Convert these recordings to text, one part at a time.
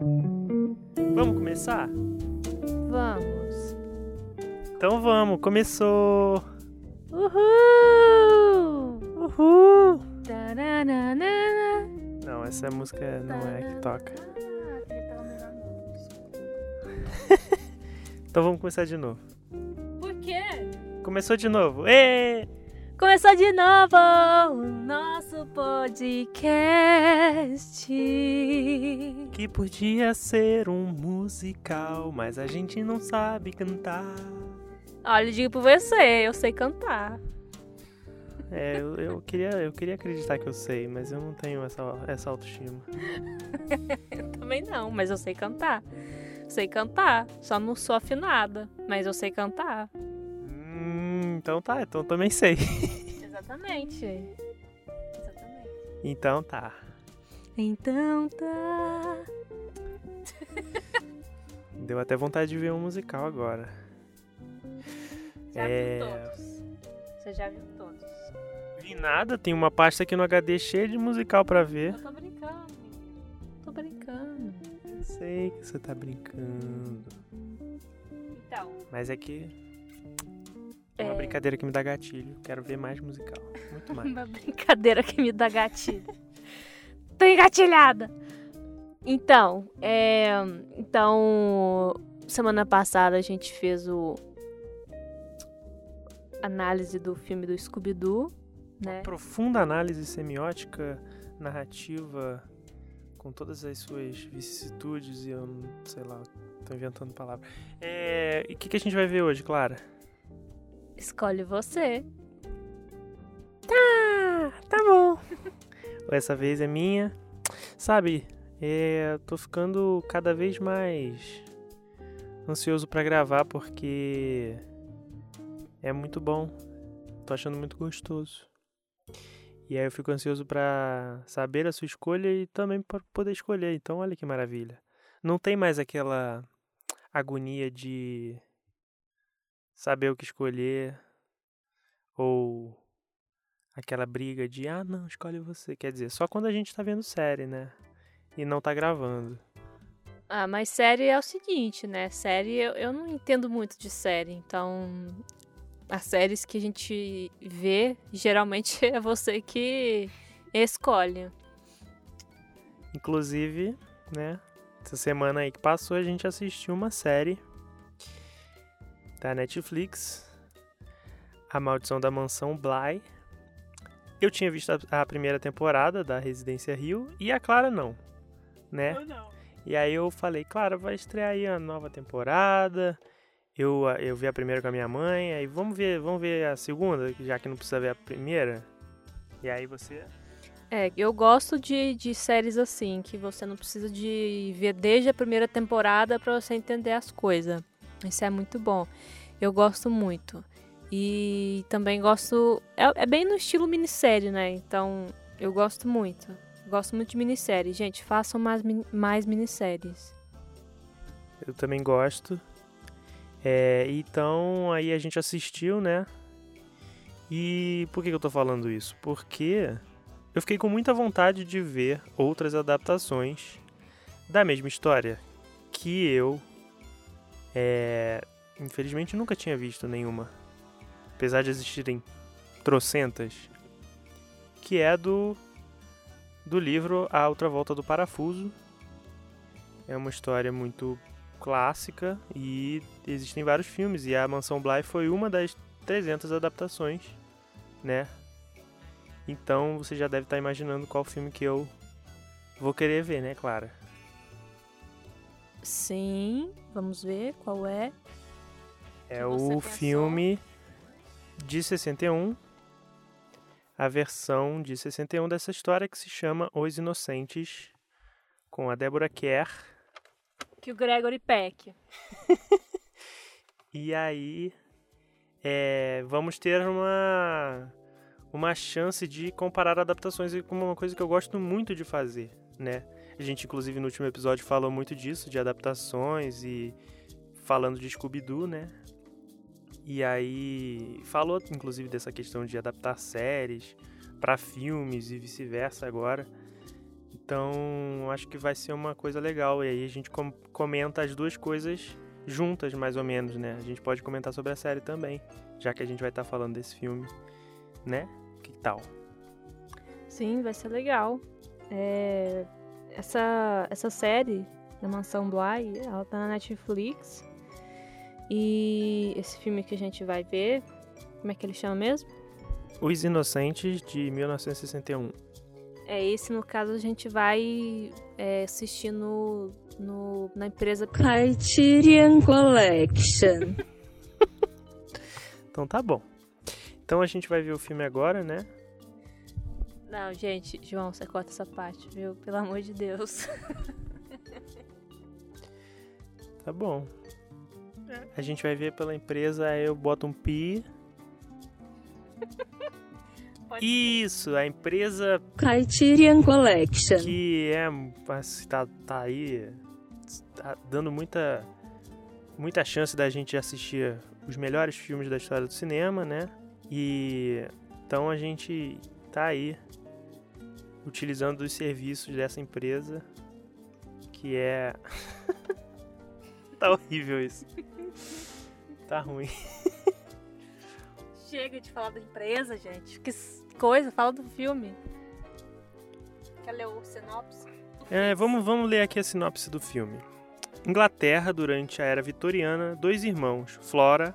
Vamos começar? Vamos. Então vamos, começou! Uhul! Uhul! Taranana. Não, essa música não é que toca. Então vamos começar de novo. Por quê? Começou de novo. Ê! Começou de novo o nosso podcast. Que podia ser um musical, mas a gente não sabe cantar. Olha, eu digo pra você, eu sei cantar. É, eu, eu queria, eu queria acreditar que eu sei, mas eu não tenho essa, essa autoestima. Eu também não, mas eu sei cantar. Sei cantar, só não sou afinada, mas eu sei cantar. Hum, então tá, então eu também sei. Exatamente. Exatamente. Então tá. Então tá. Deu até vontade de ver um musical agora. Já É. viu todos? Você já viu todos? Vi nada, tem uma pasta aqui no HD cheia de musical pra ver. Eu tô brincando. Tô brincando. Eu sei que você tá brincando. Então, Mas é que. É uma É. brincadeira que me dá gatilho. Quero ver mais musical. Muito mais. uma brincadeira que me dá gatilho. tô engatilhada. Então, é. Então, semana passada a gente fez o. Análise do filme do Scooby-Doo, né? Profunda análise semiótica, narrativa, com todas as suas vicissitudes e eu sei lá, tô inventando palavras. É. E o que, que a gente vai ver hoje, Clara? Escolhe você. Tá, tá bom. Essa vez é minha. Sabe, é, tô ficando cada vez mais ansioso pra gravar porque é muito bom. Tô achando muito gostoso. E aí eu fico ansioso pra saber a sua escolha e também pra poder escolher. Então, olha que maravilha. Não tem mais aquela agonia de saber o que escolher ou aquela briga de ah, não, escolhe você. Quer dizer, só quando a gente tá vendo série, né? E não tá gravando. Ah, mas série é o seguinte, né? Série, eu, eu não entendo muito de série, então. As séries que a gente vê, geralmente é você que escolhe. Inclusive, né? Essa semana aí que passou, a gente assistiu uma série da Netflix, A Maldição da Mansão Bly. Eu tinha visto a, a primeira temporada da Residência Rio e a Clara não, né? E aí eu falei, Clara, vai estrear aí a nova temporada. Eu, eu vi a primeira com a minha mãe, aí vamos ver, vamos ver a segunda, já que não precisa ver a primeira. E aí você É, eu gosto de, de séries assim, que você não precisa de ver desde a primeira temporada pra você entender as coisas. Isso é muito bom. Eu gosto muito. E também gosto. É, é bem no estilo minissérie, né? Então, eu gosto muito. Gosto muito de minissérie. Gente, façam mais, mais minisséries. Eu também gosto. É, então, aí a gente assistiu, né? E por que eu tô falando isso? Porque eu fiquei com muita vontade de ver outras adaptações da mesma história que eu, é, infelizmente, nunca tinha visto nenhuma. Apesar de existirem trocentas. Que é do, do livro A Outra Volta do Parafuso. É uma história muito clássica e existem vários filmes e a Mansão Bly foi uma das 300 adaptações, né? Então você já deve estar imaginando qual filme que eu vou querer ver, né, Clara? Sim, vamos ver qual é. É o pensou? filme de 61, a versão de 61 dessa história que se chama Os Inocentes, com a Débora Kerr. Que o Gregory Peck. E aí, é, vamos ter uma, uma chance de comparar adaptações e como uma coisa que eu gosto muito de fazer, né? A gente, inclusive, no último episódio falou muito disso, de adaptações e falando de Scooby-Doo, né? E aí, falou, inclusive, dessa questão de adaptar séries para filmes e vice-versa agora. Então, acho que vai ser uma coisa legal. E aí a gente com comenta as duas coisas juntas, mais ou menos, né? A gente pode comentar sobre a série também, já que a gente vai estar tá falando desse filme, né? Que tal? Sim, vai ser legal. É... Essa, essa série, da Mansão Bly, ela tá na Netflix. E esse filme que a gente vai ver, como é que ele chama mesmo? Os Inocentes, de 1961. É, esse no caso a gente vai é, assistir no, no, na empresa Criterion Collection. então tá bom. Então a gente vai ver o filme agora, né? Não, gente, João, você corta essa parte, viu? Pelo amor de Deus. tá bom. A gente vai ver pela empresa, aí eu boto um pi. Isso, a empresa Criterion Collection. Que é tá, tá aí tá dando muita muita chance da gente assistir os melhores filmes da história do cinema, né? E então a gente tá aí utilizando os serviços dessa empresa que é tá horrível isso. Tá ruim. Chega de falar da empresa, gente. Que coisa, fala do filme. Quer ler o sinopse? É, vamos, vamos ler aqui a sinopse do filme. Inglaterra, durante a era vitoriana, dois irmãos, Flora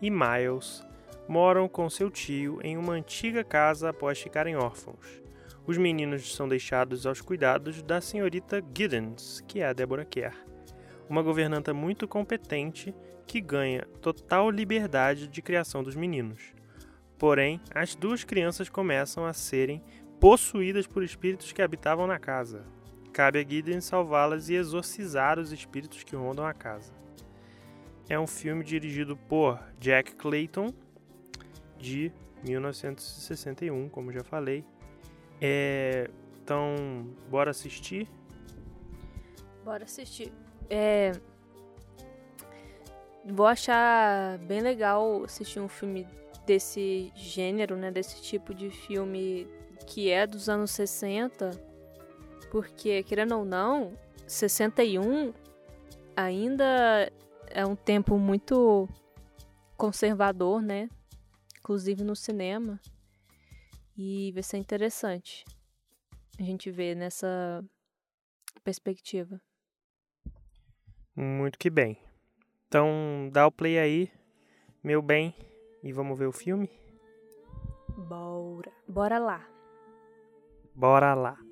e Miles, moram com seu tio em uma antiga casa após ficarem órfãos. Os meninos são deixados aos cuidados da senhorita Giddens, que é a Deborah Kerr, uma governanta muito competente que ganha total liberdade de criação dos meninos. Porém, as duas crianças começam a serem possuídas por espíritos que habitavam na casa. Cabe a Gideon salvá-las e exorcizar os espíritos que rondam a casa. É um filme dirigido por Jack Clayton, de 1961, como já falei. É... Então, bora assistir? Bora assistir. É... Vou achar bem legal assistir um filme desse gênero, né, desse tipo de filme que é dos anos 60, porque, querendo ou não, 61 ainda é um tempo muito conservador, né? Inclusive no cinema. E vai ser interessante a gente ver nessa perspectiva. Muito que bem. Então, dá o play aí, meu bem. E vamos ver o filme? Bora. Bora lá. Bora lá.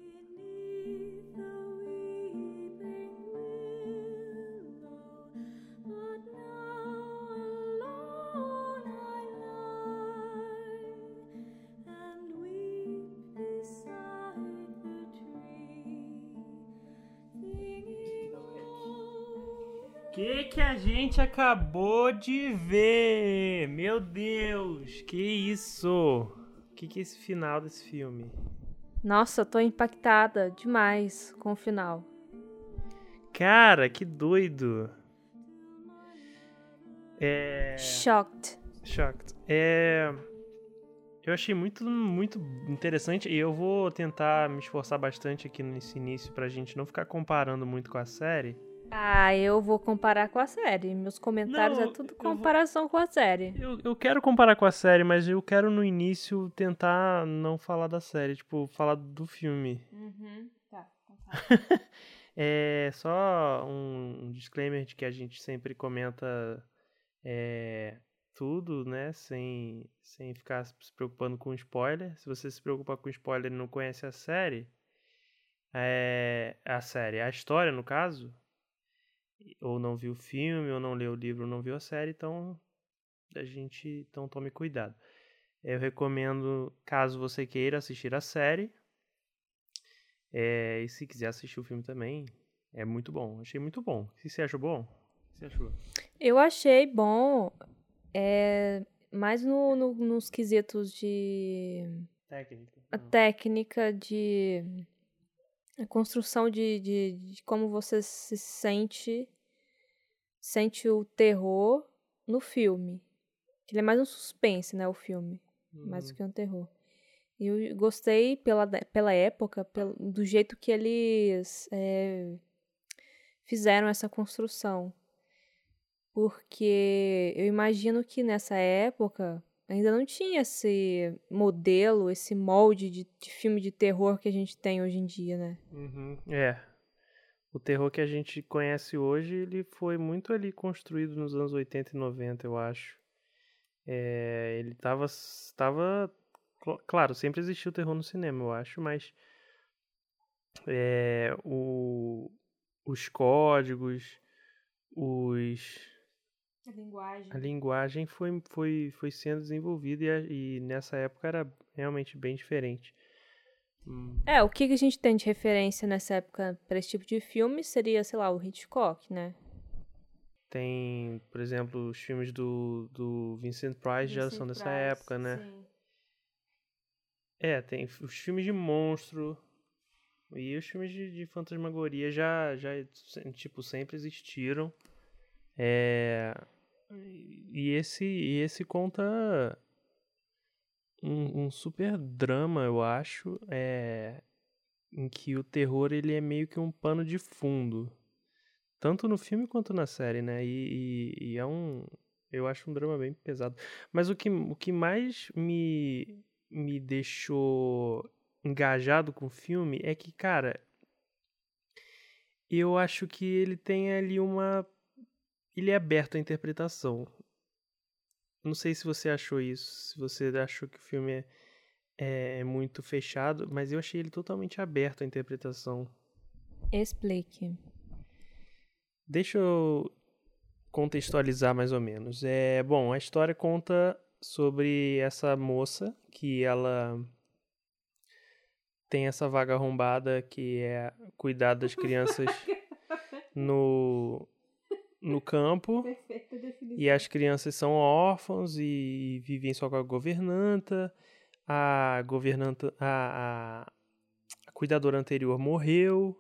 Gente acabou de ver? Meu Deus, que isso? O que que é esse final desse filme? Nossa, eu tô impactada demais com o final. Cara, que doido. É... Shocked. Shocked. É... Eu achei muito, muito interessante e eu vou tentar me esforçar bastante aqui nesse início pra gente não ficar comparando muito com a série. Ah, eu vou comparar com a série. Meus comentários não, é tudo comparação vou... com a série. Eu, eu quero comparar com a série, mas eu quero no início tentar não falar da série, tipo, falar do filme. Uhum. Tá, então tá. é só um disclaimer de que a gente sempre comenta é, tudo, né? Sem, sem ficar se preocupando com spoiler. Se você se preocupa com spoiler e não conhece a série, é, a série, a história no caso, ou não viu o filme, ou não leu o livro, ou não viu a série, então a gente então tome cuidado. Eu recomendo, caso você queira assistir a série, é, e se quiser assistir o filme também, é muito bom. Achei muito bom. Que você achou bom? O que você achou? Eu achei bom, é, mais no, no, nos quesitos de... Técnica. A técnica de a construção de, de, de, como você se sente sente o terror no filme. Ele é mais um suspense, né, o filme, mais do uhum. que um terror. Eu gostei pela, pela época, pelo, do jeito que eles é, fizeram essa construção. Porque eu imagino que nessa época ainda não tinha esse modelo, esse molde de, de filme de terror que a gente tem hoje em dia, né? Uhum, é. O terror que a gente conhece hoje, ele foi muito ali construído nos anos 80 e 90, eu acho. É, ele tava, tava Claro, sempre existiu terror no cinema, eu acho, mas é, o, os códigos, os a linguagem, a linguagem foi, foi, foi sendo desenvolvida e, e nessa época era realmente bem diferente. Hum. É, o que a gente tem de referência nessa época para esse tipo de filme seria, sei lá, o Hitchcock, né? Tem, por exemplo, os filmes do, do Vincent Price Vincent já são dessa Price, época, né? Sim. É, tem os filmes de monstro e os filmes de, de fantasmagoria já, já, tipo, sempre existiram. É, e esse, e esse conta um, um super drama, eu acho, é, em que o terror ele é meio que um pano de fundo. Tanto no filme quanto na série, né? E, e, e é um. Eu acho um drama bem pesado. Mas o que, o que mais me, me deixou engajado com o filme é que, cara, eu acho que ele tem ali uma. Ele é aberto à interpretação. Não sei se você achou isso, se você achou que o filme é, é, é muito fechado, mas eu achei ele totalmente aberto à interpretação. Explique. Deixa eu contextualizar mais ou menos. É, bom, a história conta sobre essa moça que ela tem essa vaga arrombada que é cuidar das crianças no no campo. E as crianças são órfãos e vivem só com a governanta. A governanta a, a, a cuidadora anterior morreu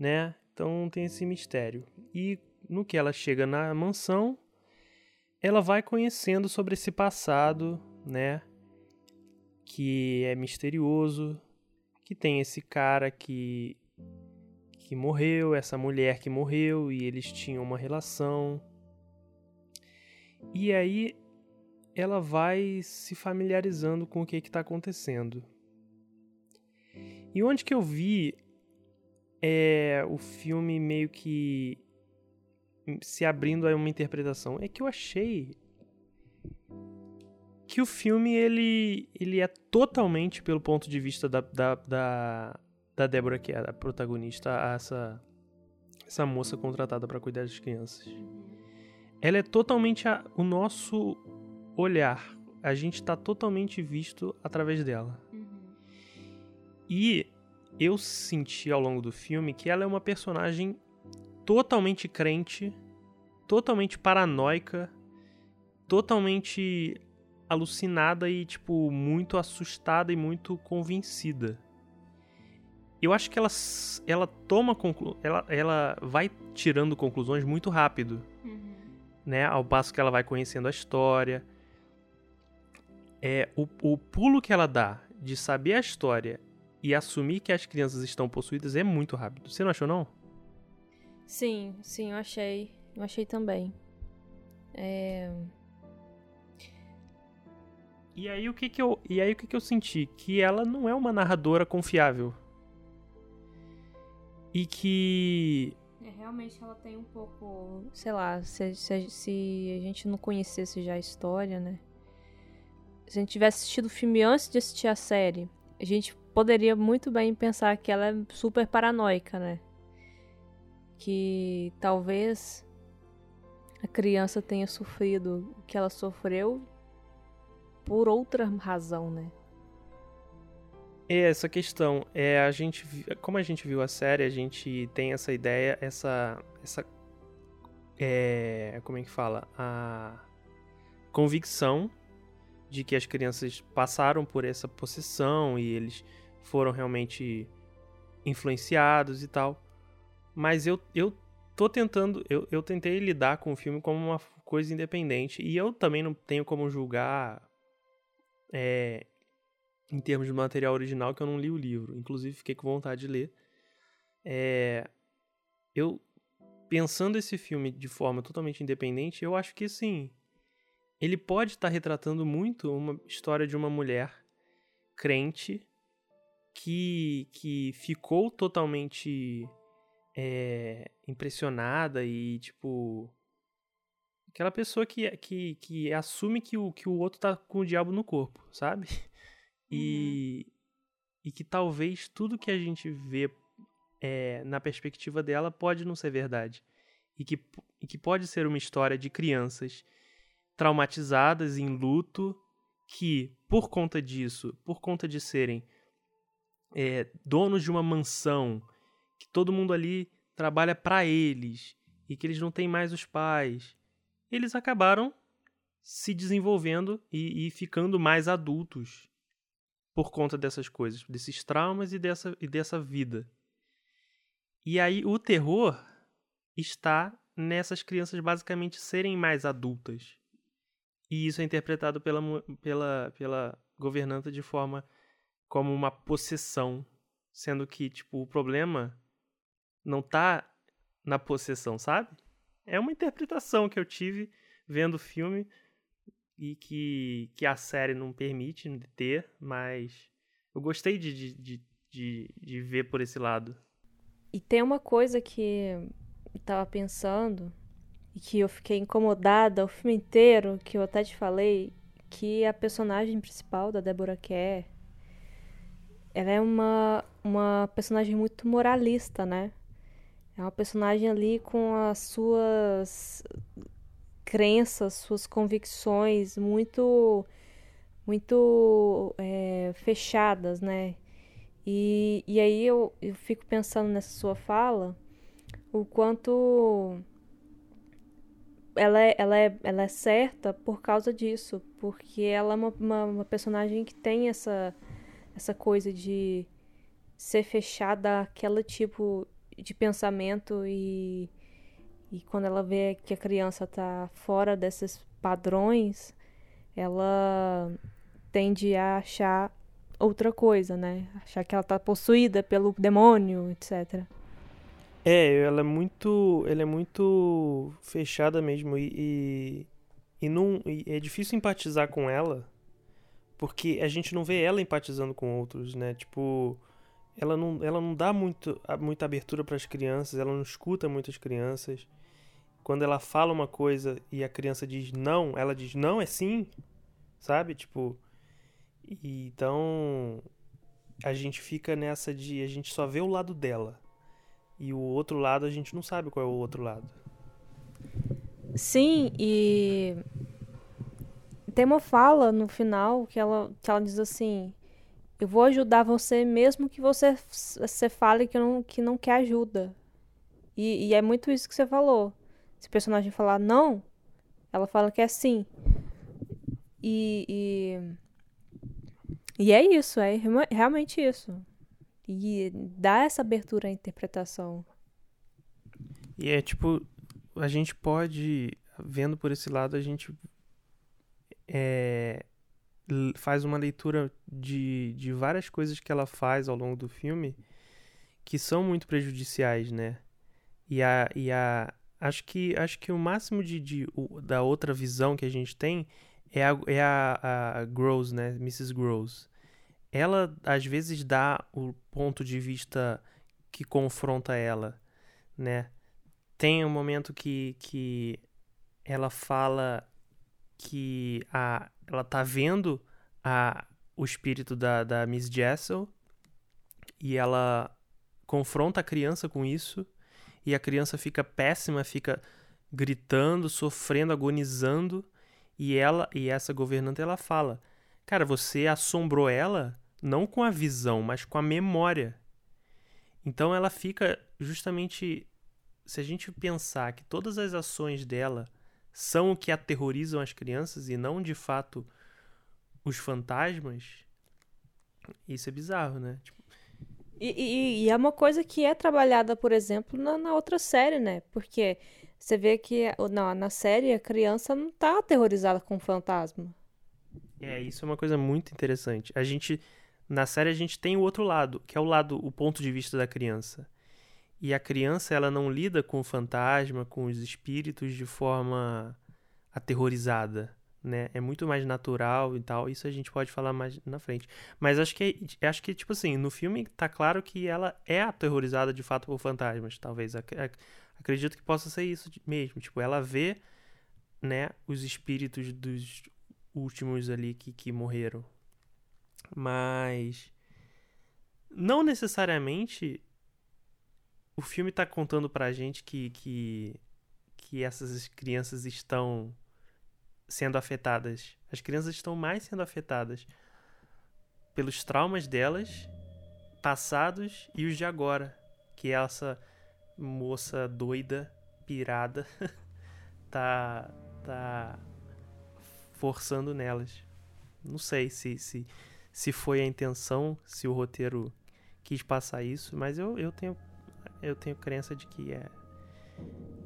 né? Então tem esse mistério. E no que ela chega na mansão ela vai conhecendo sobre esse passado, né? Que é misterioso, que tem esse cara que que morreu, essa mulher que morreu e eles tinham uma relação. E aí ela vai se familiarizando com o que está acontecendo. E onde que eu vi é o filme meio que se abrindo a uma interpretação. É que eu achei que o filme ele, ele é totalmente pelo ponto de vista da, da, da, da Débora, que é a protagonista, essa, essa moça contratada para cuidar das crianças. Ela é totalmente a, o nosso olhar. A gente está totalmente visto através dela. Uhum. E eu senti ao longo do filme que ela é uma personagem totalmente crente, totalmente paranoica, totalmente alucinada e, tipo, muito assustada e muito convencida. Eu acho que ela, ela toma conclu ela, ela vai tirando conclusões muito rápido, uhum. né? Ao passo que ela vai conhecendo a história. É o, o pulo que ela dá de saber a história e assumir que as crianças estão possuídas é muito rápido. Você não achou não? Sim, sim, eu achei. Eu achei também. É... E aí o que que eu, e aí o que que eu senti que ela não é uma narradora confiável. E que é, realmente ela tem um pouco, sei lá, se, se, se a gente não conhecesse já a história, né? Se a gente tivesse assistido o filme antes de assistir a série, a gente poderia muito bem pensar que ela é super paranoica, né? que talvez a criança tenha sofrido o que ela sofreu por outra razão, né? É essa questão é a gente, como a gente viu a série, a gente tem essa ideia, essa, essa, é, como é que fala, a convicção de que as crianças passaram por essa possessão e eles foram realmente influenciados e tal. Mas eu, eu tô tentando. Eu, eu tentei lidar com o filme como uma coisa independente. E eu também não tenho como julgar. É, em termos de material original, que eu não li o livro. Inclusive, fiquei com vontade de ler. É, eu, pensando esse filme de forma totalmente independente, eu acho que, sim, ele pode estar tá retratando muito uma história de uma mulher crente que, que ficou totalmente é, impressionada e, tipo. Aquela pessoa que, que, que assume que o, que o outro tá com o diabo no corpo, sabe? E, uhum. e que talvez tudo que a gente vê é, na perspectiva dela pode não ser verdade. E que, e que pode ser uma história de crianças traumatizadas, em luto, que, por conta disso, por conta de serem é, donos de uma mansão, que todo mundo ali trabalha para eles e que eles não têm mais os pais, eles acabaram se desenvolvendo e, e ficando mais adultos por conta dessas coisas, desses traumas e dessa, e dessa vida. E aí o terror está nessas crianças basicamente serem mais adultas. E isso é interpretado pela, pela, pela governanta de forma como uma possessão, sendo que tipo o problema não tá na possessão, sabe? É uma interpretação que eu tive vendo o filme e que, que a série não permite ter, mas eu gostei de, de, de, de, ver por esse lado. E tem uma coisa que eu tava pensando e que eu fiquei incomodada o filme inteiro, que eu até te falei, que a personagem principal da Deborah Kerr, ela é uma, uma personagem muito moralista, né? É uma personagem ali com as suas crenças, suas convicções muito muito é, fechadas, né? E, e aí eu, eu fico pensando nessa sua fala, o quanto ela é, ela, é, ela é certa por causa disso, porque ela é uma, uma, uma personagem que tem essa, essa coisa de ser fechada àquele tipo de pensamento e e quando ela vê que a criança está fora desses padrões, ela tende a achar outra coisa, né? Achar que ela está possuída pelo demônio, etc. É, ela é muito, ela é muito fechada mesmo e, e, e não, e é difícil empatizar com ela, porque a gente não vê ela empatizando com outros, né? Tipo, ela não, ela não dá muito, muita abertura para as crianças, ela não escuta muitas crianças quando ela fala uma coisa e a criança diz não, ela diz não é sim, sabe? Tipo, então a gente fica nessa de a gente só vê o lado dela e o outro lado a gente não sabe qual é o outro lado. Sim, e tem uma fala no final que ela, que ela diz assim: Eu vou ajudar você mesmo que você, você fale que não, que não quer ajuda. E, e é muito isso que você falou. Se o personagem falar não, ela fala que é sim. E, e, e é isso, é realmente isso. E dá essa abertura à interpretação. E é tipo, a gente pode, vendo por esse lado, a gente é, faz uma leitura de, de várias coisas que ela faz ao longo do filme que são muito prejudiciais, né? E a, e a, Acho que, acho que o máximo de, de o, da outra visão que a gente tem é a, é a, a Gross, né? Mrs. Gross. Ela, às vezes, dá o ponto de vista que confronta ela, né? Tem um momento que, que ela fala que a, ela tá vendo a, o espírito da, da Miss Jessel e ela confronta a criança com isso e a criança fica péssima, fica gritando, sofrendo, agonizando, e ela e essa governanta ela fala: "Cara, você assombrou ela não com a visão, mas com a memória". Então ela fica justamente se a gente pensar que todas as ações dela são o que aterrorizam as crianças e não de fato os fantasmas, isso é bizarro, né? Tipo, e, e, e, é uma coisa que é trabalhada, por exemplo, na, na outra série, né? Porque você vê que na, na série a criança não tá aterrorizada com o fantasma. É, isso é uma coisa muito interessante. A gente Na série a gente tem o outro lado, que é o lado, o ponto de vista da criança. E a criança, ela não lida com o fantasma, com os espíritos de forma aterrorizada, né? É muito mais natural e tal. Isso a gente pode falar mais na frente. Mas acho que acho que tipo assim, no filme tá claro que ela é aterrorizada de fato por fantasmas, talvez. Acredito que possa ser isso mesmo, tipo, ela vê, né, os espíritos dos últimos ali que, que morreram. Mas não necessariamente o filme está contando pra gente que, que, que essas crianças estão sendo afetadas. As crianças estão mais sendo afetadas pelos traumas delas, passados e os de agora. Que essa moça doida, pirada, tá, tá forçando nelas. Não sei se, se, se foi a intenção, se o roteiro quis passar isso, mas eu, eu tenho eu tenho crença de que é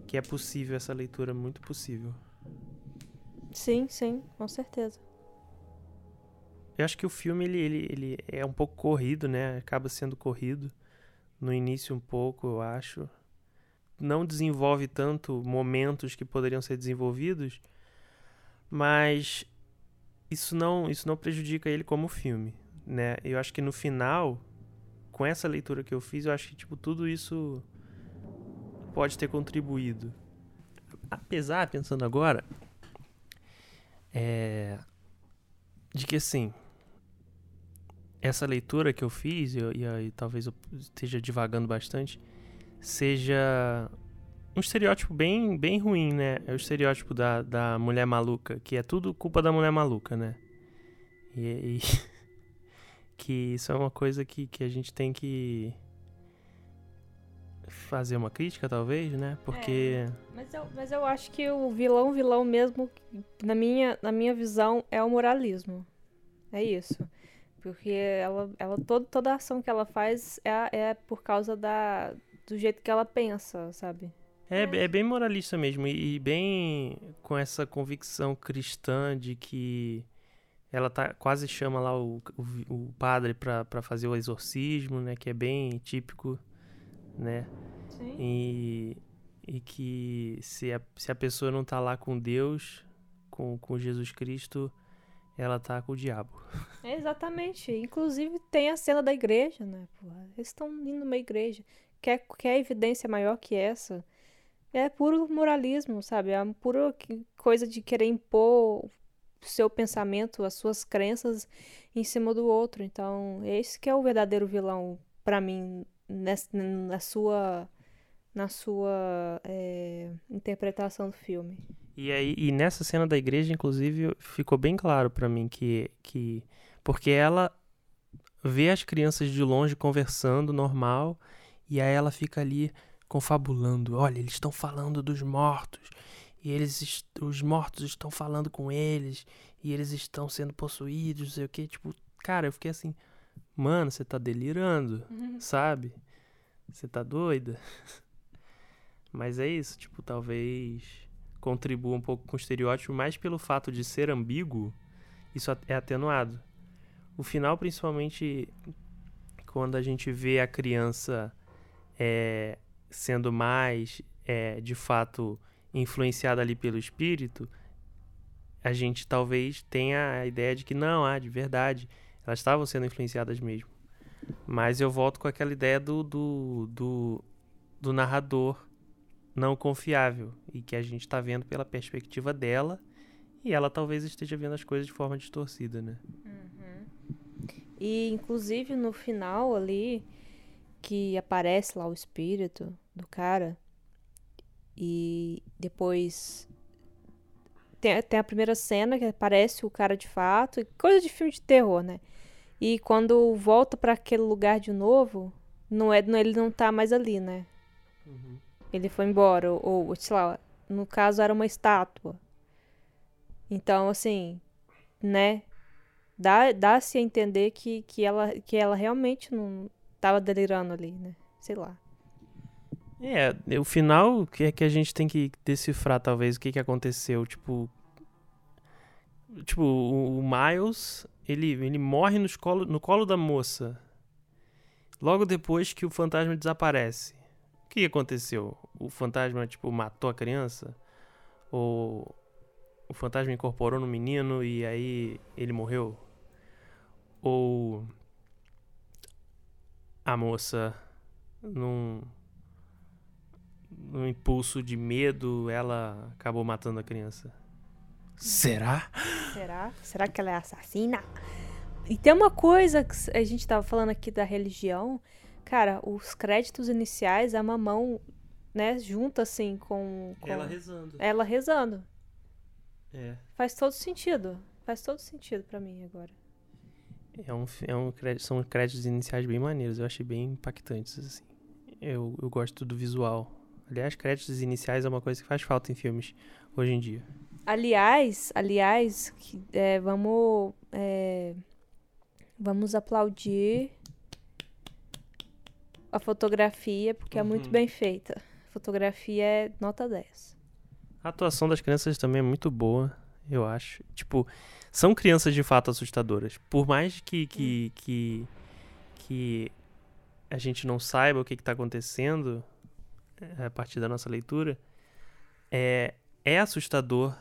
que é possível essa leitura, muito possível. Sim, sim, com certeza. Eu acho que o filme ele, ele, ele é um pouco corrido, né? Acaba sendo corrido no início um pouco, eu acho. Não desenvolve tanto momentos que poderiam ser desenvolvidos, mas isso não isso não prejudica ele como filme, né? Eu acho que no final com essa leitura que eu fiz, eu acho que tipo tudo isso pode ter contribuído. Apesar, pensando agora, é, de que assim, essa leitura que eu fiz, e, e, e talvez eu esteja divagando bastante, seja um estereótipo bem, bem ruim, né? É o estereótipo da, da mulher maluca, que é tudo culpa da mulher maluca, né? E, e que isso é uma coisa que, que a gente tem que fazer uma crítica, talvez, né? Porque. É, mas, eu, mas eu acho que o vilão, vilão mesmo, na minha, na minha visão, é o moralismo. É isso. Porque ela, ela toda, toda a ação que ela faz é, é por causa da, do jeito que ela pensa, sabe? É, é bem moralista mesmo. E, e bem com essa convicção cristã de que ela tá quase chama lá o, o, o padre para fazer o exorcismo, né? Que é bem típico, né? Sim. E, e que se a, se a pessoa não tá lá com Deus, com, com Jesus Cristo, ela tá com o diabo. É exatamente. Inclusive tem a cena da igreja, né? eles estão indo numa igreja. Quer, quer evidência maior que essa? É puro moralismo, sabe? É pura coisa de querer impor seu pensamento, as suas crenças em cima do outro. Então, esse que é o verdadeiro vilão para mim nessa, na sua na sua é, interpretação do filme. E aí e nessa cena da igreja, inclusive, ficou bem claro para mim que que porque ela vê as crianças de longe conversando normal e aí ela fica ali confabulando. Olha, eles estão falando dos mortos e eles os mortos estão falando com eles e eles estão sendo possuídos, não sei o que, tipo, cara, eu fiquei assim, mano, você tá delirando, uhum. sabe? Você tá doida? Mas é isso, tipo, talvez contribua um pouco com o estereótipo, mais pelo fato de ser ambíguo, isso é atenuado. O final, principalmente, quando a gente vê a criança é, sendo mais, é, de fato, influenciada ali pelo espírito, a gente talvez tenha a ideia de que não, ah, de verdade, elas estavam sendo influenciadas mesmo. Mas eu volto com aquela ideia do, do, do, do narrador não confiável e que a gente está vendo pela perspectiva dela e ela talvez esteja vendo as coisas de forma distorcida, né? Uhum. E inclusive no final ali que aparece lá o espírito do cara, e depois tem, tem a primeira cena que aparece o cara de fato, coisa de filme de terror, né? E quando volta para aquele lugar de novo, não é, não, ele não tá mais ali, né? Uhum. Ele foi embora, ou, ou, sei lá, no caso era uma estátua. Então, assim, né? Dá, dá-se a entender que, que, ela, que ela realmente não tava delirando ali, né? Sei lá. É, o final que é que a gente tem que decifrar, talvez, o que, que aconteceu. Tipo. Tipo, o, o Miles, ele, ele morre no colo, no colo da moça. Logo depois que o fantasma desaparece. O que aconteceu? O fantasma, tipo, matou a criança? Ou o fantasma incorporou no menino e aí ele morreu? Ou a moça, num, num impulso de medo, ela acabou matando a criança? Será? Será? Será que ela é assassina? E tem uma coisa que a gente tava falando aqui da religião. Cara, os créditos iniciais, a mamão, né, junta assim com. com Ela rezando. ela rezando. É. Faz todo sentido. Faz todo sentido pra mim agora. É um, é um crédito, são créditos iniciais bem maneiros, eu achei bem impactantes, assim. Eu, eu gosto do visual. Aliás, créditos iniciais é uma coisa que faz falta em filmes hoje em dia. Aliás, aliás, é, vamos. é, vamos aplaudir a fotografia, porque é muito Uhum. bem feita. A fotografia é nota 10. A atuação das crianças também é muito boa, eu acho. Tipo, são crianças de fato assustadoras. Por mais que, que, que, que a gente não saiba o que está acontecendo é, a partir da nossa leitura, é, é assustador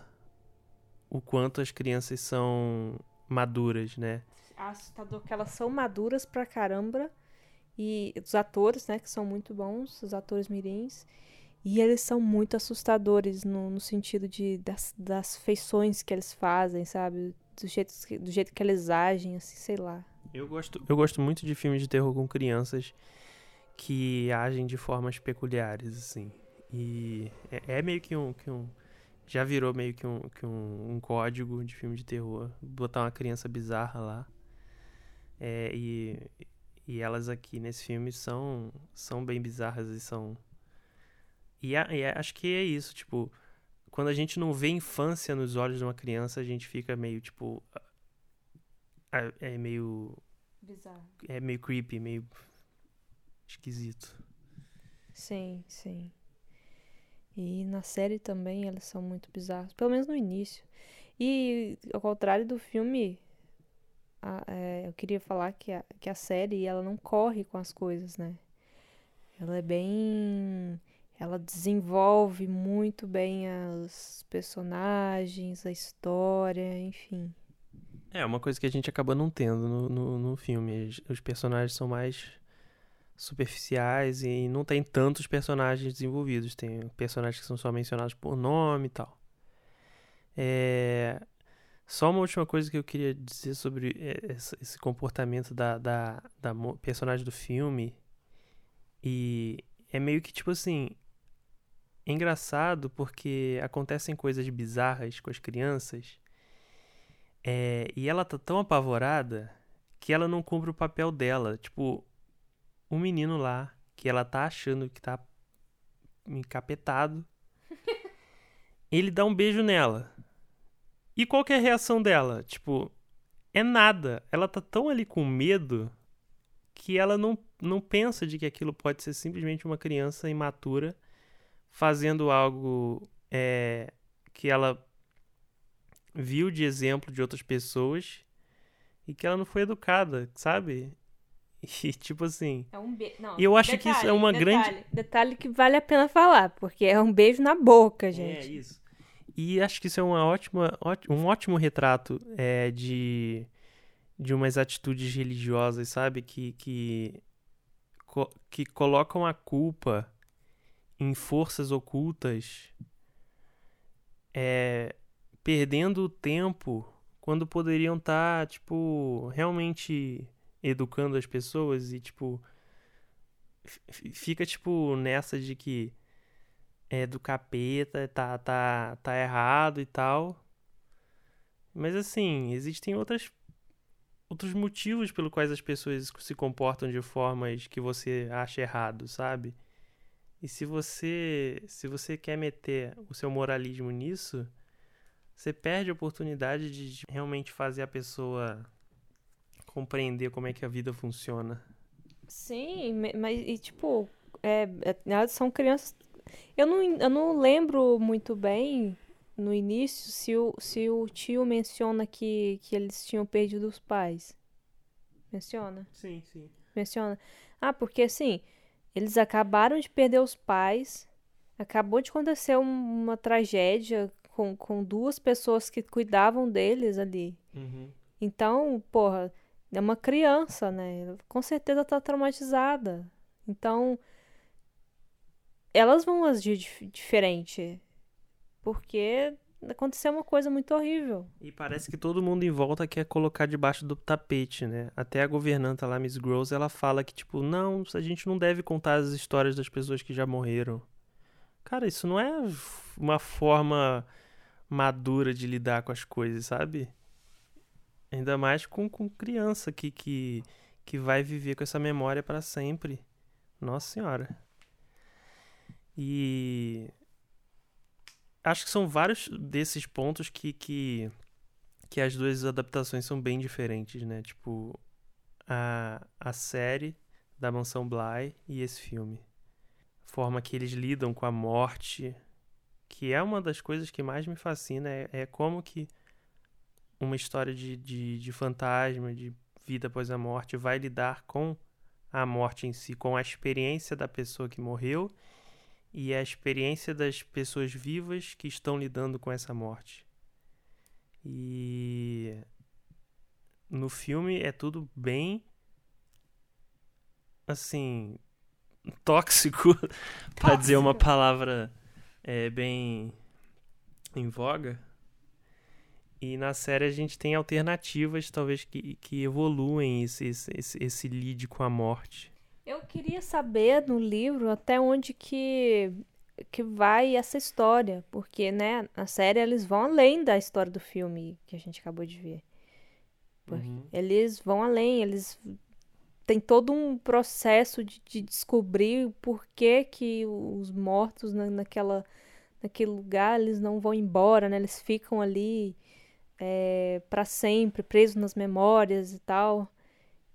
o quanto as crianças são maduras, né? Assustador que elas são maduras pra caramba. E os atores, né, que são muito bons, os atores mirins. E eles são muito assustadores no, no sentido de, das, das feições que eles fazem, sabe? Do jeito, que- do jeito que eles agem, assim, sei lá. Eu gosto, eu gosto muito de filmes de terror com crianças que agem de formas peculiares, assim. E é, é meio que um, que um. Já virou meio que, um, que um, um código de filme de terror. Botar uma criança bizarra lá. É, e, e elas aqui nesse filme são, são bem bizarras e são. E, a- e a- acho que é isso, tipo. Quando a gente não vê infância nos olhos de uma criança, a gente fica meio, tipo. É meio Bizarro. é meio creepy, meio esquisito. Sim, sim. E na série também elas são muito bizarras, pelo menos no início. E ao contrário do filme, a- é, eu queria falar que a, que a série ela não corre com as coisas, né? Ela é bem. Ela desenvolve muito bem os personagens, a história, enfim. É, uma coisa que a gente acaba não tendo no, no, no filme. Os personagens são mais superficiais e não tem tantos personagens desenvolvidos. Tem personagens que são só mencionados por nome e tal. É... Só uma última coisa que eu queria dizer sobre é, esse comportamento da, da, da personagem do filme. E é meio que tipo assim. É engraçado porque acontecem coisas bizarras com as crianças. É, e ela tá tão apavorada que ela não cumpre o papel dela. Tipo, o menino lá, que ela tá achando que tá encapetado, ele dá um beijo nela. E qual que é a reação dela? Tipo, é nada. Ela tá tão ali com medo que ela não, não pensa de que aquilo pode ser simplesmente uma criança imatura fazendo algo é, que ela viu de exemplo de outras pessoas e que ela não foi educada, sabe? E tipo assim, É um beijo. E eu acho que isso é uma grande- Detalhe que vale a pena falar, porque é um beijo na boca, gente. É isso. E acho que isso é uma ótima, óti- um ótimo retrato é, de, de umas atitudes religiosas, sabe? Que, que, que colocam a culpa em forças ocultas, é, perdendo o tempo quando poderiam estar, tipo, realmente educando as pessoas e, tipo, fica, tipo, nessa de que é do capeta, tá, tá, tá errado e tal. Mas assim, existem outras, outros motivos pelos quais as pessoas se comportam de formas que você acha errado, sabe? E se você, se você quer meter o seu moralismo nisso, você perde a oportunidade de de realmente fazer a pessoa compreender como é que a vida funciona. Sim, mas e tipo, é, é, são crianças. Eu não, eu não lembro muito bem no início se o, se o tio menciona que, que eles tinham perdido os pais. Menciona? Sim, sim. Menciona. Ah, porque assim, eles acabaram de perder os pais, acabou de acontecer um- uma tragédia com, com duas pessoas que cuidavam deles ali. Uhum. Então, porra, é uma criança, né? Com certeza tá traumatizada. Então, elas vão agir dif- diferente. Porque aconteceu uma coisa muito horrível. E parece que todo mundo em volta quer colocar debaixo do tapete, né? Até a governanta lá, Miss Gross, ela fala que, tipo, não, a gente não deve contar as histórias das pessoas que já morreram. Cara, isso não é uma forma madura de lidar com as coisas, sabe? Ainda mais com, com criança que, que, que vai viver com essa memória para sempre. Nossa Senhora. E acho que são vários desses pontos que, que, que as duas adaptações são bem diferentes, né? Tipo, a, a série da Mansão Bly e esse filme. A forma que eles lidam com a morte, que é uma das coisas que mais me fascina, é, é como que uma história de, de, de fantasma, de vida após a morte, vai lidar com a morte em si, com a experiência da pessoa que morreu e a experiência das pessoas vivas que estão lidando com essa morte. E no filme é tudo bem assim tóxico, para dizer uma palavra é, bem em voga. E na série a gente tem alternativas, talvez, que, que evoluem esse, esse, esse, lide com a morte. Eu queria saber no livro até onde que, que vai essa história, porque, né, na série eles vão além da história do filme que a gente acabou de ver. Uhum. Eles vão além, eles têm todo um processo de, de descobrir o porquê que os mortos na, naquela, naquele lugar, eles não vão embora, né? Eles ficam ali é, para sempre, presos nas memórias e tal.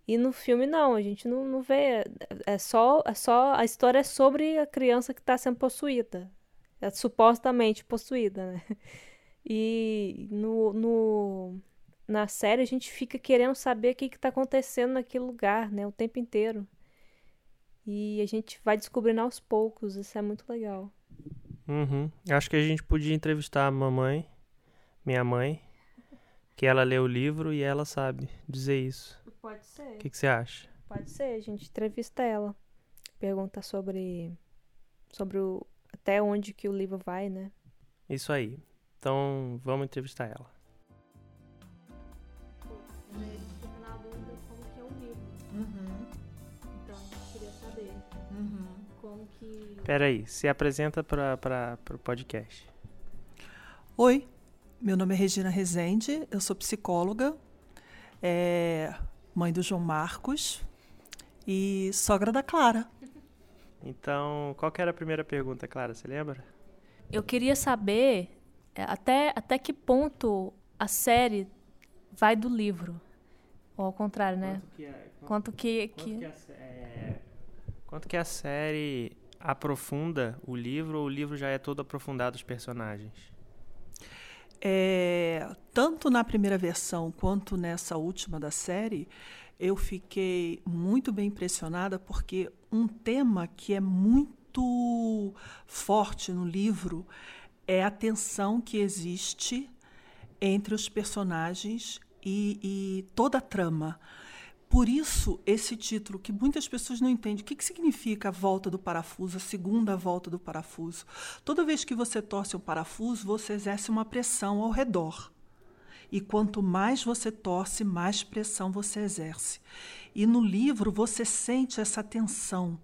E no filme não, a gente não, não vê. É só, é só. A história é sobre a criança que está sendo possuída. É supostamente possuída, né? E no, no, na série a gente fica querendo saber o que está acontecendo naquele lugar, né? O tempo inteiro. E a gente vai descobrindo aos poucos, isso é muito legal. Uhum. Acho que a gente podia entrevistar a mamãe, minha mãe, que ela lê o livro e ela sabe dizer isso. Pode ser. O que, que você acha? Pode ser, a gente entrevista ela. Pergunta sobre. sobre o. até onde que o livro vai, né? Isso aí. Então vamos entrevistar ela. na dúvida como que é livro. Uhum, Então queria saber uhum. como que. Pera aí, se apresenta para o podcast. Oi, meu nome é Regina Rezende, eu sou psicóloga, é, mãe do João Marcos e sogra da Clara. Então, qual que era a primeira pergunta, Clara? Você lembra? Eu queria saber é, até, até que ponto a série vai do livro. Ou ao contrário, né? Quanto que, é, Quanto que. quanto que... que a, é, quanto que a série aprofunda o livro ou o livro já é todo aprofundado os personagens? É, tanto na primeira versão quanto nessa última da série, eu fiquei muito bem impressionada porque um tema que é muito forte no livro é a tensão que existe entre os personagens e, e toda a trama. Por isso, esse título, que muitas pessoas não entendem, o que, que significa a volta do parafuso, a segunda volta do parafuso? Toda vez que você torce um parafuso, você exerce uma pressão ao redor. E quanto mais você torce, mais pressão você exerce. E no livro você sente essa tensão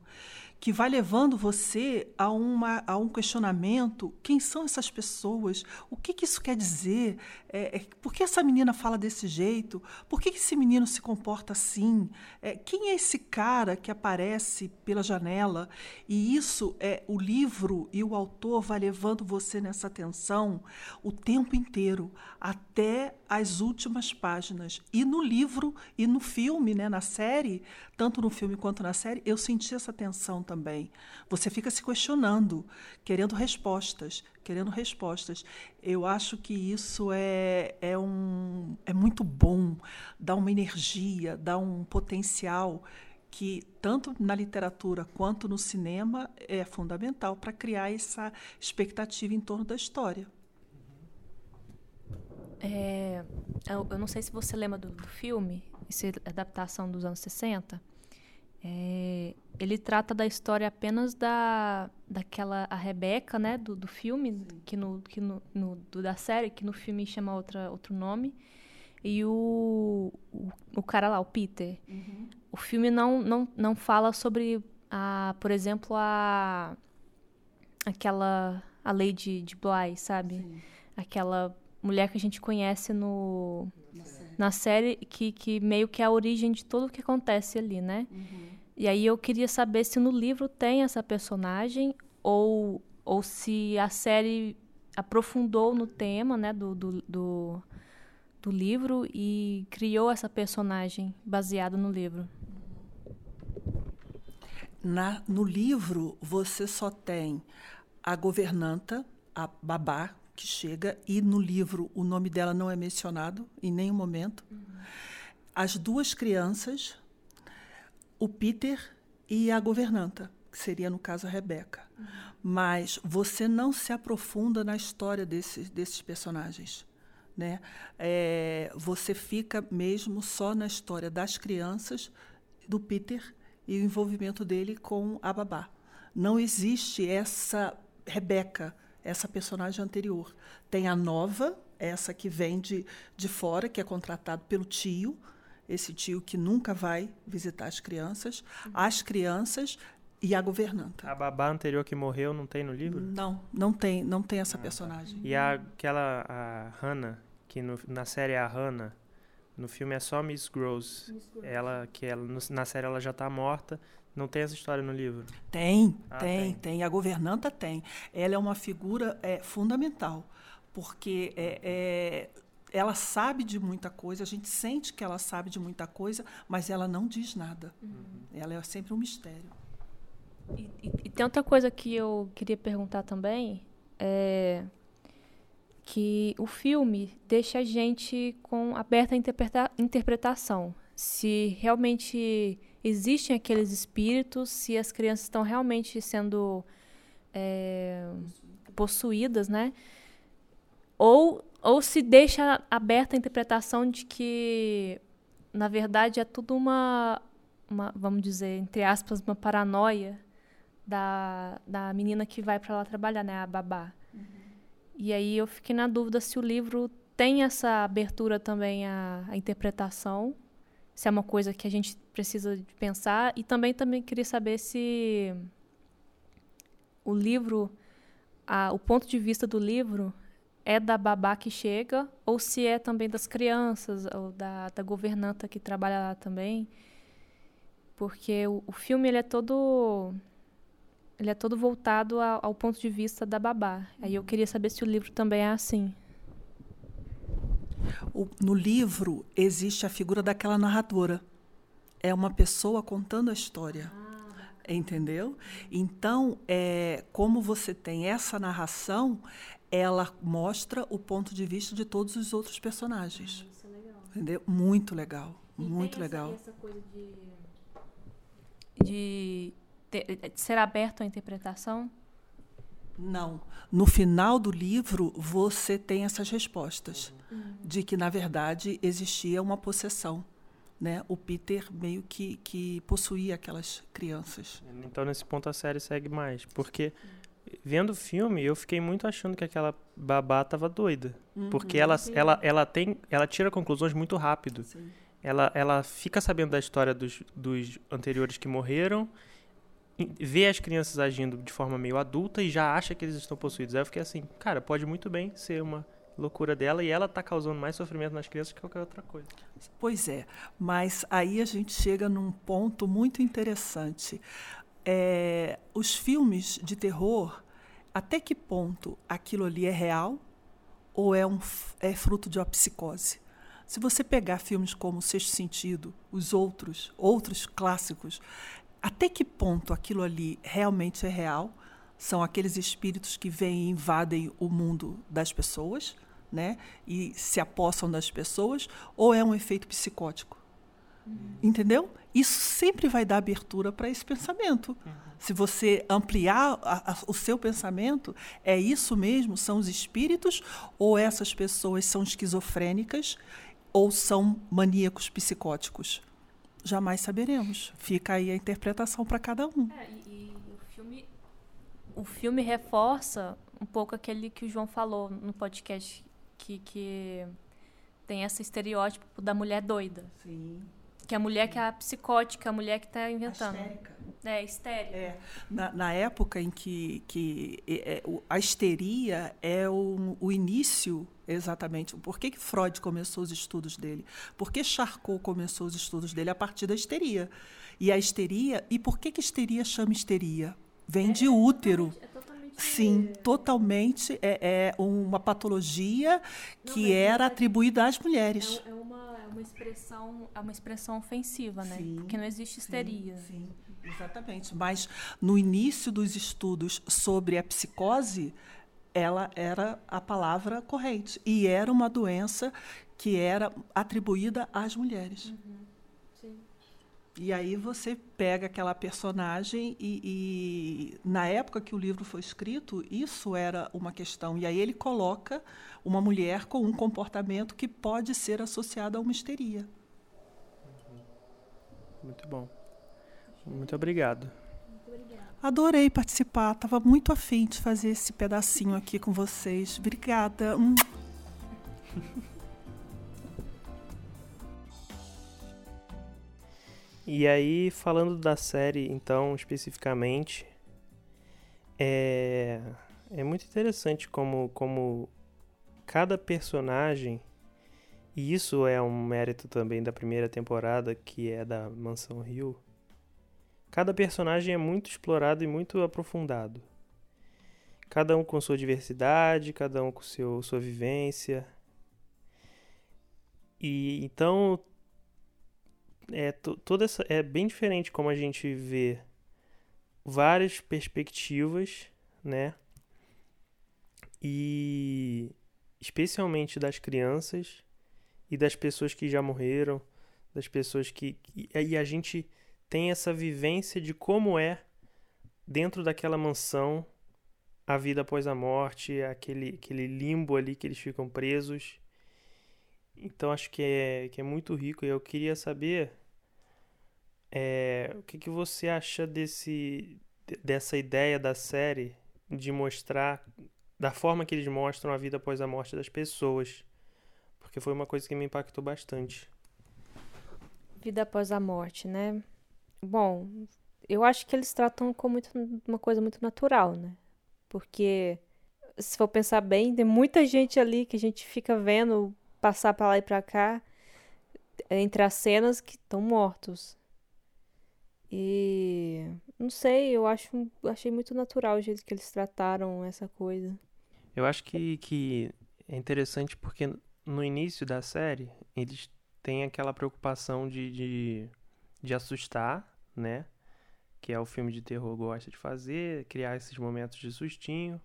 que vai levando você a, uma, a um questionamento: quem são essas pessoas? O que, que isso quer dizer? É, é, por que essa menina fala desse jeito? Por que, que esse menino se comporta assim? É, quem é esse cara que aparece pela janela? E isso é o livro e o autor vai levando você nessa tensão o tempo inteiro, até as últimas páginas. E no livro e no filme, né, na série, tanto no filme quanto na série, eu senti essa tensão também. Você fica se questionando, querendo respostas, querendo respostas. Eu acho que isso é, é, um, é muito bom, dá uma energia, dá um potencial que tanto na literatura quanto no cinema é fundamental para criar essa expectativa em torno da história. É, eu, eu, não sei se você lembra do, do filme, essa adaptação dos anos 60. É, ele trata da história apenas da daquela a Rebeca, né, do, do filme, que no que no, no do, da série, que no filme chama outra outro nome. E o, o, o cara lá, o Peter. Uhum. O filme não, não, não fala sobre, a, por exemplo, a aquela a Lady de Bly, sabe? Sim. Aquela mulher que a gente conhece no na série, na série que, que meio que é a origem de tudo o que acontece ali, né? Uhum. E aí eu queria saber se no livro tem essa personagem ou, ou se a série aprofundou no tema, né, do, do, do, do livro e criou essa personagem baseada no livro. Na, no livro, você só tem a governanta, a babá, que chega, e no livro o nome dela não é mencionado em nenhum momento. Uhum. As duas crianças, o Peter e a governanta, que seria, no caso, a Rebeca. Uhum. Mas você não se aprofunda na história desses, desses personagens. Né? É, você fica mesmo só na história das crianças, do Peter e o envolvimento dele com a babá. Não existe essa Rebeca, essa personagem anterior. Tem a nova, essa que vem de, de fora, que é contratado pelo tio, esse tio que nunca vai visitar as crianças, as crianças e a governanta. A babá anterior que morreu não tem no livro? Não, não tem, não tem essa ah, tá. personagem. E a, aquela a Hannah, que no, na série é a Hannah, no filme é só Miss Gross. Miss Gross. Ela que ela, na série ela já está morta. Não tem essa história no livro? Tem, ah, tem, tem, tem, A governanta tem. Ela é uma figura é, fundamental, porque é, é, ela sabe de muita coisa, a gente sente que ela sabe de muita coisa, mas ela não diz nada. Uhum. Ela é sempre um mistério. E, e, e, tem outra coisa que eu queria perguntar também. É que o filme deixa a gente com aberta interpreta interpretação. Se realmente existem aqueles espíritos, se as crianças estão realmente sendo é, possuídas, né? Ou, ou se deixa aberta a interpretação de que, na verdade, é tudo uma, uma vamos dizer, entre aspas, uma paranoia da, da menina que vai para lá trabalhar, né? A babá. E aí eu fiquei na dúvida se o livro tem essa abertura também à, à interpretação, se é uma coisa que a gente precisa de pensar. E também, também queria saber se o livro, a, o ponto de vista do livro é da babá que chega ou se é também das crianças ou da, da governanta que trabalha lá também. Porque o, o filme ele é todo ele é todo voltado ao, ao ponto de vista da babá. Aí eu queria saber se o livro também é assim. O, no livro existe a figura daquela narradora. É uma pessoa contando a história. Entendeu? Então, é, como você tem essa narração, ela mostra o ponto de vista de todos os outros personagens. Ah, isso é legal. Entendeu? Muito legal. E muito legal. Essa, essa coisa de, de ter, ser aberto à interpretação? Não. No final do livro, você tem essas respostas uhum. de que, na verdade, existia uma possessão. Né? O Peter meio que, que possuía aquelas crianças. Então, nesse ponto, a série segue mais. Porque, vendo o filme, eu fiquei muito achando que aquela babá estava doida. Uhum. Porque ela, ela, ela, tem, ela tira conclusões muito rápido. Sim. Ela, ela fica sabendo da história dos, dos anteriores que morreram vê as crianças agindo de forma meio adulta e já acha que eles estão possuídos. Aí eu fiquei assim, cara, pode muito bem ser uma loucura dela e ela tá causando mais sofrimento nas crianças que qualquer outra coisa. Pois é, mas aí a gente chega num ponto muito interessante. É, os filmes de terror, até que ponto aquilo ali é real ou é, um, é fruto de uma psicose? Se você pegar filmes como O Sexto Sentido, os outros, outros clássicos, até que ponto aquilo ali realmente é real? São aqueles espíritos que vêm e invadem o mundo das pessoas, né? E se apossam das pessoas, ou é um efeito psicótico? Uhum. Entendeu? Isso sempre vai dar abertura para esse pensamento. Uhum. Se você ampliar a, a, o seu pensamento, é isso mesmo? São os espíritos? Ou essas pessoas são esquizofrênicas? Ou são maníacos psicóticos? Jamais saberemos. Fica aí a interpretação para cada um. É, e, e o, filme, o filme reforça um pouco aquele que o João falou no podcast, que, que tem esse estereótipo da mulher doida. Sim. Que a mulher que é a psicótica, a mulher que está inventando. Histérica. É, histérica. É. Na, na época em que, que é, a histeria é o, o início, exatamente. Por que, que Freud começou os estudos dele? Por que Charcot começou os estudos dele? A partir da histeria. E a histeria, e por que, que histeria chama histeria? Vem é, de útero. É Sim, totalmente é, é uma patologia que Não, era atribuída às mulheres. É, uma uma expressão, é uma expressão ofensiva, né? Sim, Porque não existe histeria. Sim, sim, exatamente. Mas no início dos estudos sobre a psicose, ela era a palavra corrente e era uma doença que era atribuída às mulheres. Uhum. E aí você pega aquela personagem e, e, na época que o livro foi escrito, isso era uma questão. E aí ele coloca uma mulher com um comportamento que pode ser associado a uma histeria. Muito bom. Muito obrigado. Adorei participar, estava muito afim de fazer esse pedacinho aqui com vocês. Obrigada. Hum. E aí, falando da série, então, especificamente, é, é muito interessante como, como cada personagem, e isso é um mérito também da primeira temporada, que é da Mansão Rio, cada personagem é muito explorado e muito aprofundado. Cada um com sua diversidade, cada um com seu, sua vivência. E então é toda essa é bem diferente como a gente vê várias perspectivas, né? E especialmente das crianças e das pessoas que já morreram, das pessoas que, e a gente tem essa vivência de como é dentro daquela mansão a vida após a morte, aquele, aquele limbo ali que eles ficam presos. Então acho que é, que é muito rico e eu queria saber é, o que, que você acha desse, dessa ideia da série de mostrar da forma que eles mostram a vida após a morte das pessoas. Porque foi uma coisa que me impactou bastante. Vida após a morte, né? Bom, eu acho que eles tratam como muito, uma coisa muito natural, né? Porque se for pensar bem, tem muita gente ali que a gente fica vendo passar para lá e para cá entre as cenas que estão mortos. E não sei, eu acho, achei muito natural o jeito que eles trataram essa coisa. Eu acho que, que é interessante porque no início da série eles têm aquela preocupação de, de, de assustar, né? Que é o filme de terror gosta de fazer, criar esses momentos de sustinho.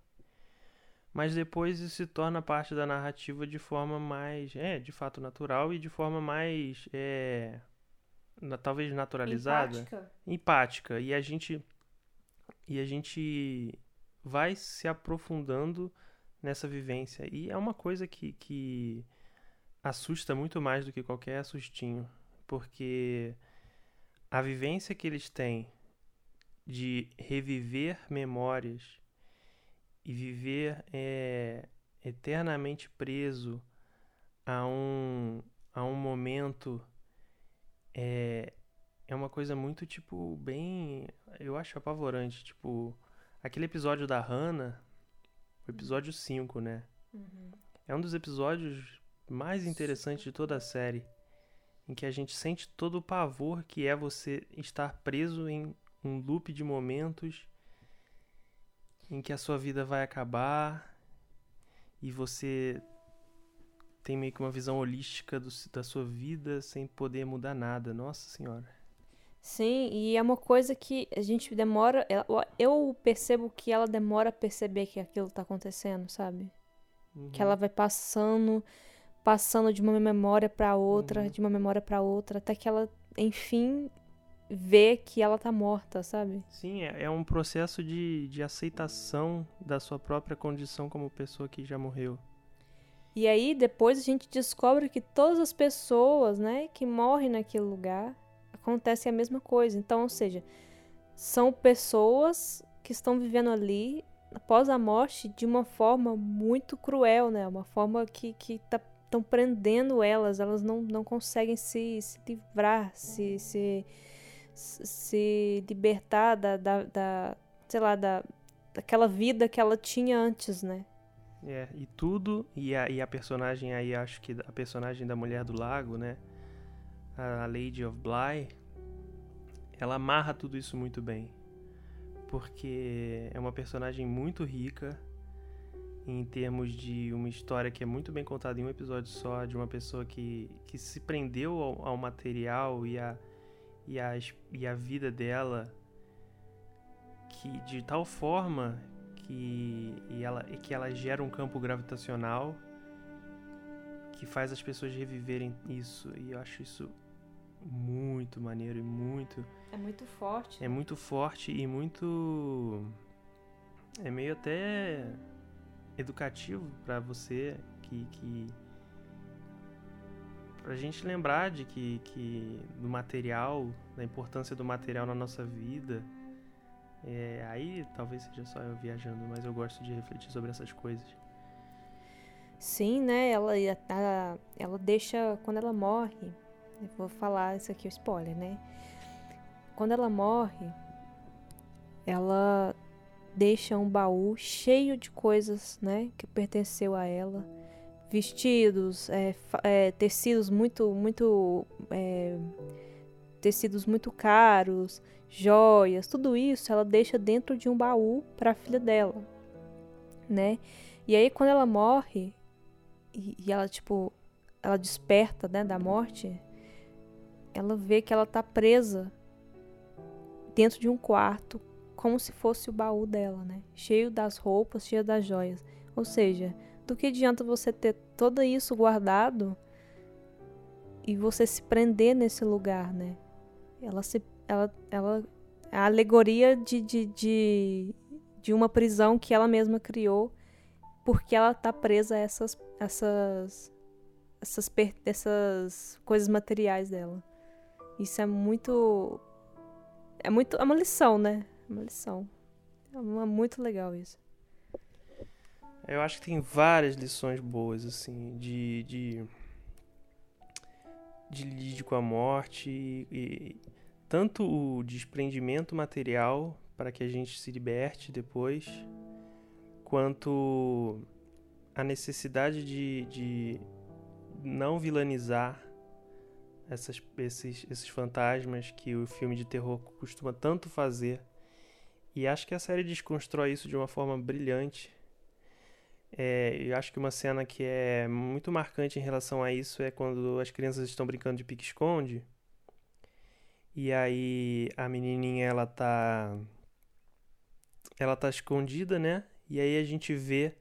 Mas depois isso se torna parte da narrativa de forma mais, é, de fato natural e de forma mais, é, talvez naturalizada, empática. empática. E a gente e a gente vai se aprofundando nessa vivência. E é uma coisa que, que assusta muito mais do que qualquer sustinho, porque a vivência que eles têm de reviver memórias e viver é, eternamente preso a um, a um momento é, é uma coisa muito, tipo, bem. Eu acho apavorante. Tipo, aquele episódio da Hannah, o episódio 5, né? Uhum. É um dos episódios mais interessantes de toda a série. Em que a gente sente todo o pavor que é você estar preso em um loop de momentos em que a sua vida vai acabar e você tem meio que uma visão holística do- da sua vida sem poder mudar nada. Nossa senhora. Sim, e é uma coisa que a gente demora. ela- Eu percebo que ela demora a perceber que aquilo tá acontecendo, sabe? Que ela vai passando, passando de uma memória pra outra, Uhum. de uma memória pra outra, até que ela, enfim, vê que ela tá morta, sabe? Sim, é, é um processo de, de aceitação da sua própria condição como pessoa que já morreu. E aí depois a gente descobre que todas as pessoas, né, que morrem naquele lugar, acontece a mesma coisa. Então, ou seja, são pessoas que estão vivendo ali após a morte de uma forma muito cruel, né? Uma forma que que tá estão prendendo elas, elas não, não conseguem se, se livrar, se, se, se libertar da, da, da, sei lá, da, daquela vida que ela tinha antes, né? É, e tudo, e a, e a personagem aí, acho que a personagem da Mulher do Lago, né? A Lady of Bly, ela amarra tudo isso muito bem. Porque é uma personagem muito rica em termos de uma história que é muito bem contada em um episódio só, de uma pessoa que, que se prendeu ao, ao material e a, e, a, e a vida dela que de tal forma que, e ela, e que ela gera um campo gravitacional que faz as pessoas reviverem isso. E eu acho isso muito maneiro e muito. É muito forte. É muito forte e muito. É meio até educativo pra você que. que pra gente lembrar de que, que do material, da importância do material na nossa vida. É, aí talvez seja só eu viajando, mas eu gosto de refletir sobre essas coisas. Sim, né? Ela, ela, ela deixa. Quando ela morre. Vou falar isso aqui, é spoiler, né? Quando ela morre, ela deixa um baú cheio de coisas, né? Que pertenceu a ela. Vestidos, é, é, tecidos muito, muito. é, tecidos muito caros, joias, tudo isso ela deixa dentro de um baú para a filha dela, né? E aí quando ela morre, e, e ela, tipo, ela desperta, né, da morte, ela vê que ela tá presa dentro de um quarto, como se fosse o baú dela, né? Cheio das roupas, cheio das joias. Ou seja, do que adianta você ter tudo isso guardado e você se prender nesse lugar, né? Ela se. Ela. ela é a alegoria de, de, de, de uma prisão que ela mesma criou porque ela tá presa a essas essas essas, essas coisas materiais dela. Isso é muito é muito é uma lição, né? É uma lição. É uma, muito legal isso. Eu acho que tem várias lições boas, assim, de. de, de lide com a morte e, e tanto o desprendimento material para que a gente se liberte depois, quanto a necessidade de, de não vilanizar essas, esses, esses fantasmas que o filme de terror costuma tanto fazer. E acho que a série desconstrói isso de uma forma brilhante. É, eu acho que uma cena que é muito marcante em relação a isso é quando as crianças estão brincando de pique-esconde. E aí a menininha ela tá ela tá escondida, né? E aí a gente vê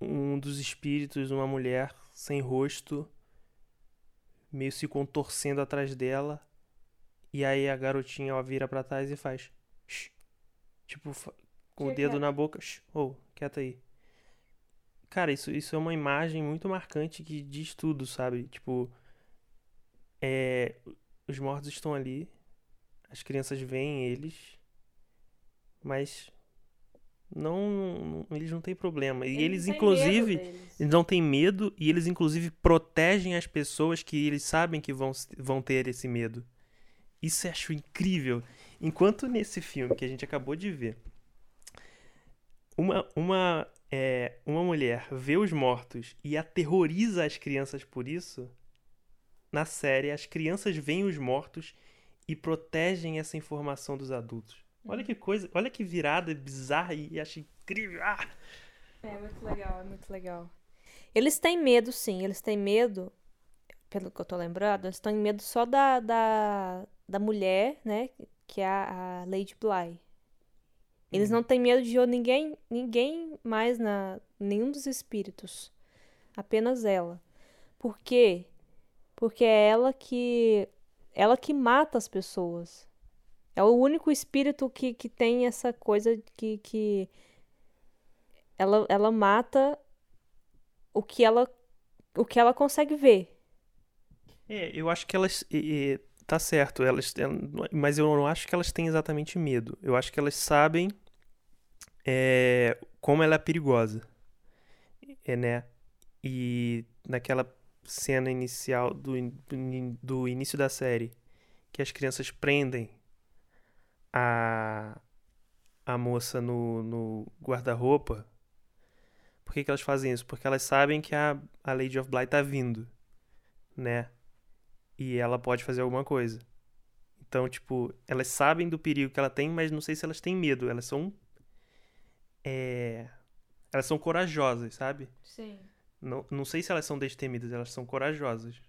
um dos espíritos, uma mulher sem rosto, meio se contorcendo atrás dela. E aí a garotinha ela vira pra trás e faz "Shh", tipo com o dedo na boca, "Shh, ô, quieta aí. Cara, isso, isso é uma imagem muito marcante que diz tudo, sabe? Tipo, é, os mortos estão ali, as crianças veem eles, mas não, não- eles não têm problema. E eles, inclusive, eles não têm medo e eles, inclusive, protegem as pessoas que eles sabem que vão, vão ter esse medo. Isso eu acho incrível. Enquanto nesse filme que a gente acabou de ver, uma, uma, é, uma mulher vê os mortos e aterroriza as crianças por isso, na série as crianças veem os mortos e protegem essa informação dos adultos. Olha que coisa, olha que virada bizarra e acho incrível. Ah! É muito legal, é muito legal. Eles têm medo, sim. Eles têm medo, pelo que eu tô lembrando, eles têm medo só da, da, da mulher, né? Que é a, a Lady Bly. Eles não têm medo de ninguém, ninguém mais na nenhum dos espíritos. Apenas ela. Por quê? Porque é ela que ela que mata as pessoas. É o único espírito que, que tem essa coisa que, que ela, ela mata o que ela o que ela consegue ver. É, eu acho que elas. Tá certo, elas. Mas eu não acho que elas têm exatamente medo. Eu acho que elas sabem é, como ela é perigosa. É, né? E naquela cena inicial do, do, início da série, que as crianças prendem a, a moça no, no guarda-roupa. Por que, que elas fazem isso? Porque elas sabem que a, a Lady of Blight tá vindo, né? E ela pode fazer alguma coisa. Então, tipo, elas sabem do perigo que ela tem, mas não sei se elas têm medo. Elas são. É... Elas são corajosas, sabe? Sim. Não, não sei se elas são destemidas, elas são corajosas.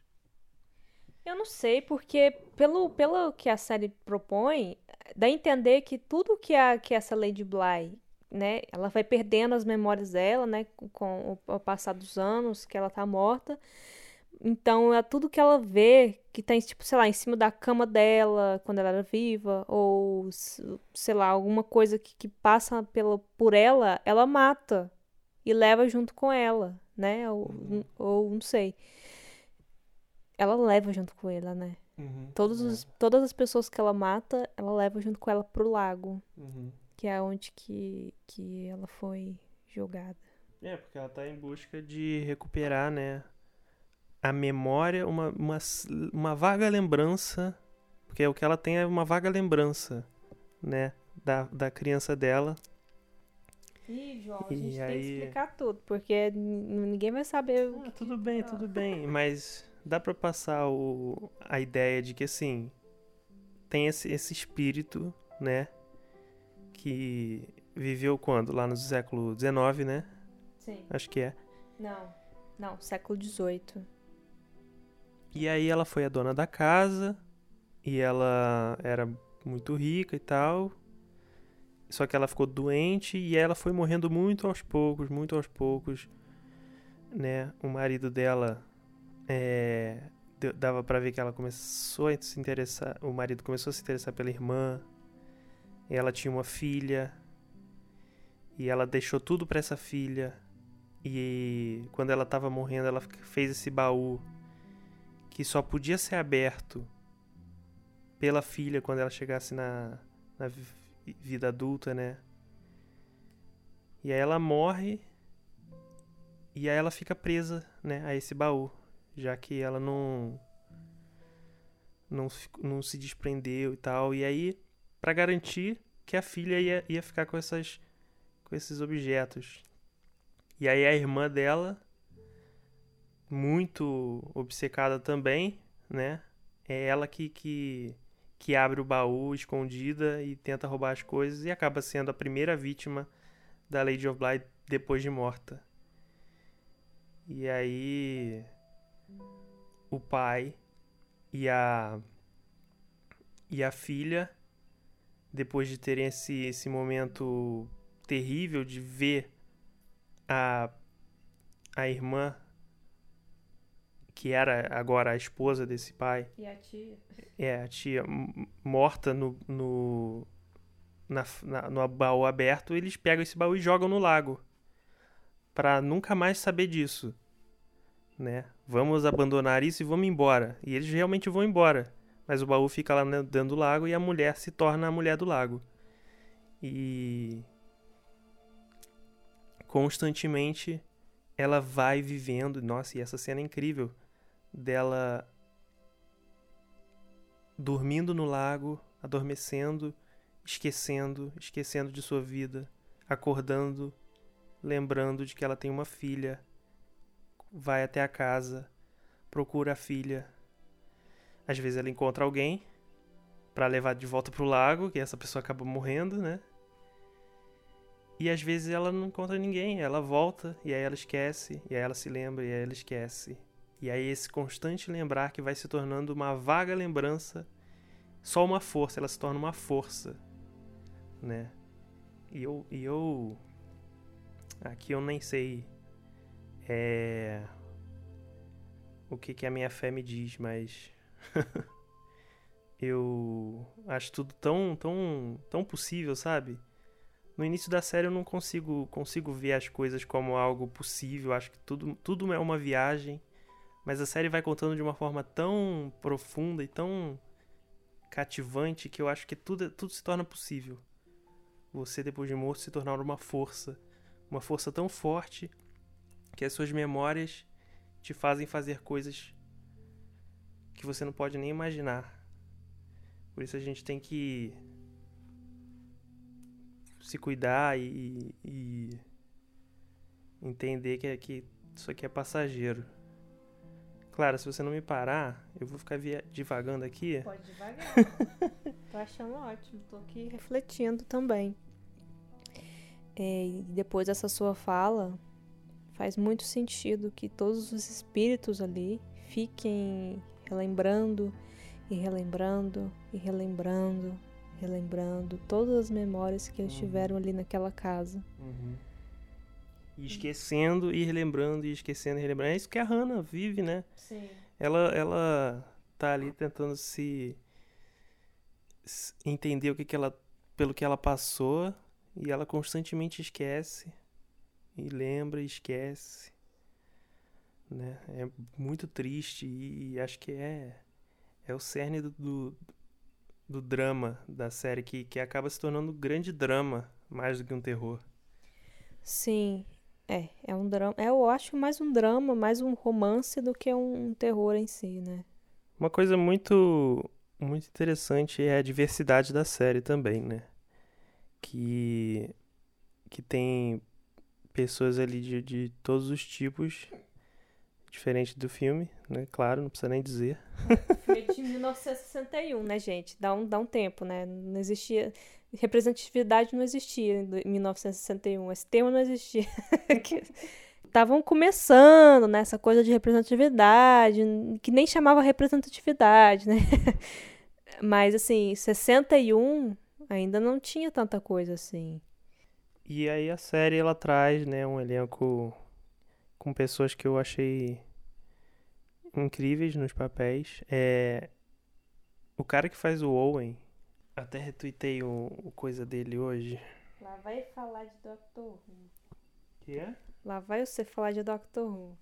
Eu não sei, porque pelo, pelo que a série propõe, dá a entender que tudo que, a, que essa Lady Bly, né, ela vai perdendo as memórias dela, né, com o, o passar dos anos que ela tá morta. Então, é tudo que ela vê que tá, tipo, sei lá, em cima da cama dela, quando ela era viva, ou, sei lá, alguma coisa que, que passa pela, por ela, ela mata e leva junto com ela, né? Ou, Uhum. ou não sei. Ela leva junto com ela, né? Uhum. Todos os, todas as pessoas que ela mata, ela leva junto com ela pro lago, Uhum. que é onde que, que ela foi jogada. É, porque ela tá em busca de recuperar, né? A memória, uma, uma, uma vaga lembrança. Porque o que ela tem é uma vaga lembrança, né? Da, da criança dela. Ih, João, a gente E tem que aí- explicar tudo, porque ninguém vai saber Ah, tudo bem, tudo bem. Mas dá pra passar o, a ideia de que, assim, tem esse, esse espírito, né? Que viveu quando? Lá no século XIX, né? Sim. Acho que é. Não, não, século XVIII. E aí ela foi a dona da casa e ela era muito rica e tal. Só que ela ficou doente e ela foi morrendo muito aos poucos, muito aos poucos, né? O marido dela é, dava pra ver que ela começou a se interessar, o marido começou a se interessar pela irmã. Ela tinha uma filha e ela deixou tudo pra essa filha. E quando ela tava morrendo, ela fez esse baú que só podia ser aberto pela filha quando ela chegasse na, na vi- vida adulta, né? E aí ela morre e aí ela fica presa, né, a esse baú, já que ela não não, se- não se desprendeu e tal. E aí, pra garantir que a filha ia, ia ficar com essas com esses objetos. E aí a irmã dela muito obcecada também, né? É ela que, que, que abre o baú escondida e tenta roubar as coisas e acaba sendo a primeira vítima da Lady of Blight depois de morta. E aí o pai e a e a filha depois de terem esse, esse momento terrível de ver a a irmã que era agora a esposa desse pai, E a tia? é a tia morta no, no, na, na- no baú aberto, eles pegam esse baú e jogam no lago Pra nunca mais saber disso, né? Vamos abandonar isso e vamos embora. E eles realmente vão embora, mas o baú fica lá dentro do lago e a mulher se torna a mulher do lago e constantemente ela vai vivendo. Nossa, e essa cena é incrível dela dormindo no lago, adormecendo, esquecendo, esquecendo de sua vida, acordando, lembrando de que ela tem uma filha, vai até a casa, procura a filha. Às vezes ela encontra alguém para levar de volta pro lago, que essa pessoa acaba morrendo, né? E às vezes ela não encontra ninguém, ela volta e aí ela esquece, e aí ela se lembra e aí ela esquece. E aí esse constante lembrar que vai se tornando uma vaga lembrança, só uma força, ela se torna uma força, né? E eu, e eu aqui eu nem sei é, o que que a minha fé me diz, mas eu acho tudo tão tão tão possível, sabe? no início da série eu não consigo consigo ver as coisas como algo possível, acho que tudo, tudo é uma viagem, mas a série vai contando de uma forma tão profunda e tão cativante que eu acho que tudo, tudo se torna possível. Você, depois de morto, se tornar uma força, uma força tão forte que as suas memórias te fazem fazer coisas que você não pode nem imaginar. Por isso a gente tem que se cuidar e, e entender que, é, que isso aqui é passageiro. Claro, se você não me parar, eu vou ficar via divagando aqui. Pode devagar. tô achando ótimo, tô aqui refletindo também. É, e depois dessa sua fala, faz muito sentido que todos os espíritos ali fiquem relembrando e relembrando e relembrando relembrando todas as memórias que eles uhum. tiveram ali naquela casa. Uhum. E esquecendo e relembrando, e esquecendo e relembrando. É isso que a Hannah vive, né? Sim. Ela, ela tá ali tentando se entender o que, que ela pelo que ela passou e ela constantemente esquece e lembra e esquece né é muito triste e acho que é é o cerne do, do, do drama da série, que, que acaba se tornando um grande drama, mais do que um terror. Sim, é, é um drama. É, eu acho mais um drama, mais um romance do que um, um terror em si, né? Uma coisa muito muito interessante é a diversidade da série também, né? Que que tem pessoas ali de, de todos os tipos diferente do filme, né? Claro, não precisa nem dizer. Filme de 1961, né, gente? Dá um, dá um tempo, né? Não existia. Representatividade não existia em 1961. Esse termo não existia. Estavam começando nessa né, coisa de representatividade, que nem chamava representatividade, né? Mas, assim, 61 ainda não tinha tanta coisa assim. E aí a série ela traz, né, um elenco com pessoas que eu achei incríveis nos papéis. É, o cara que faz o Owen, até retuitei o, o coisa dele hoje. Lá vai falar de Doctor Who. Que é? Lá vai você falar de Doctor Who.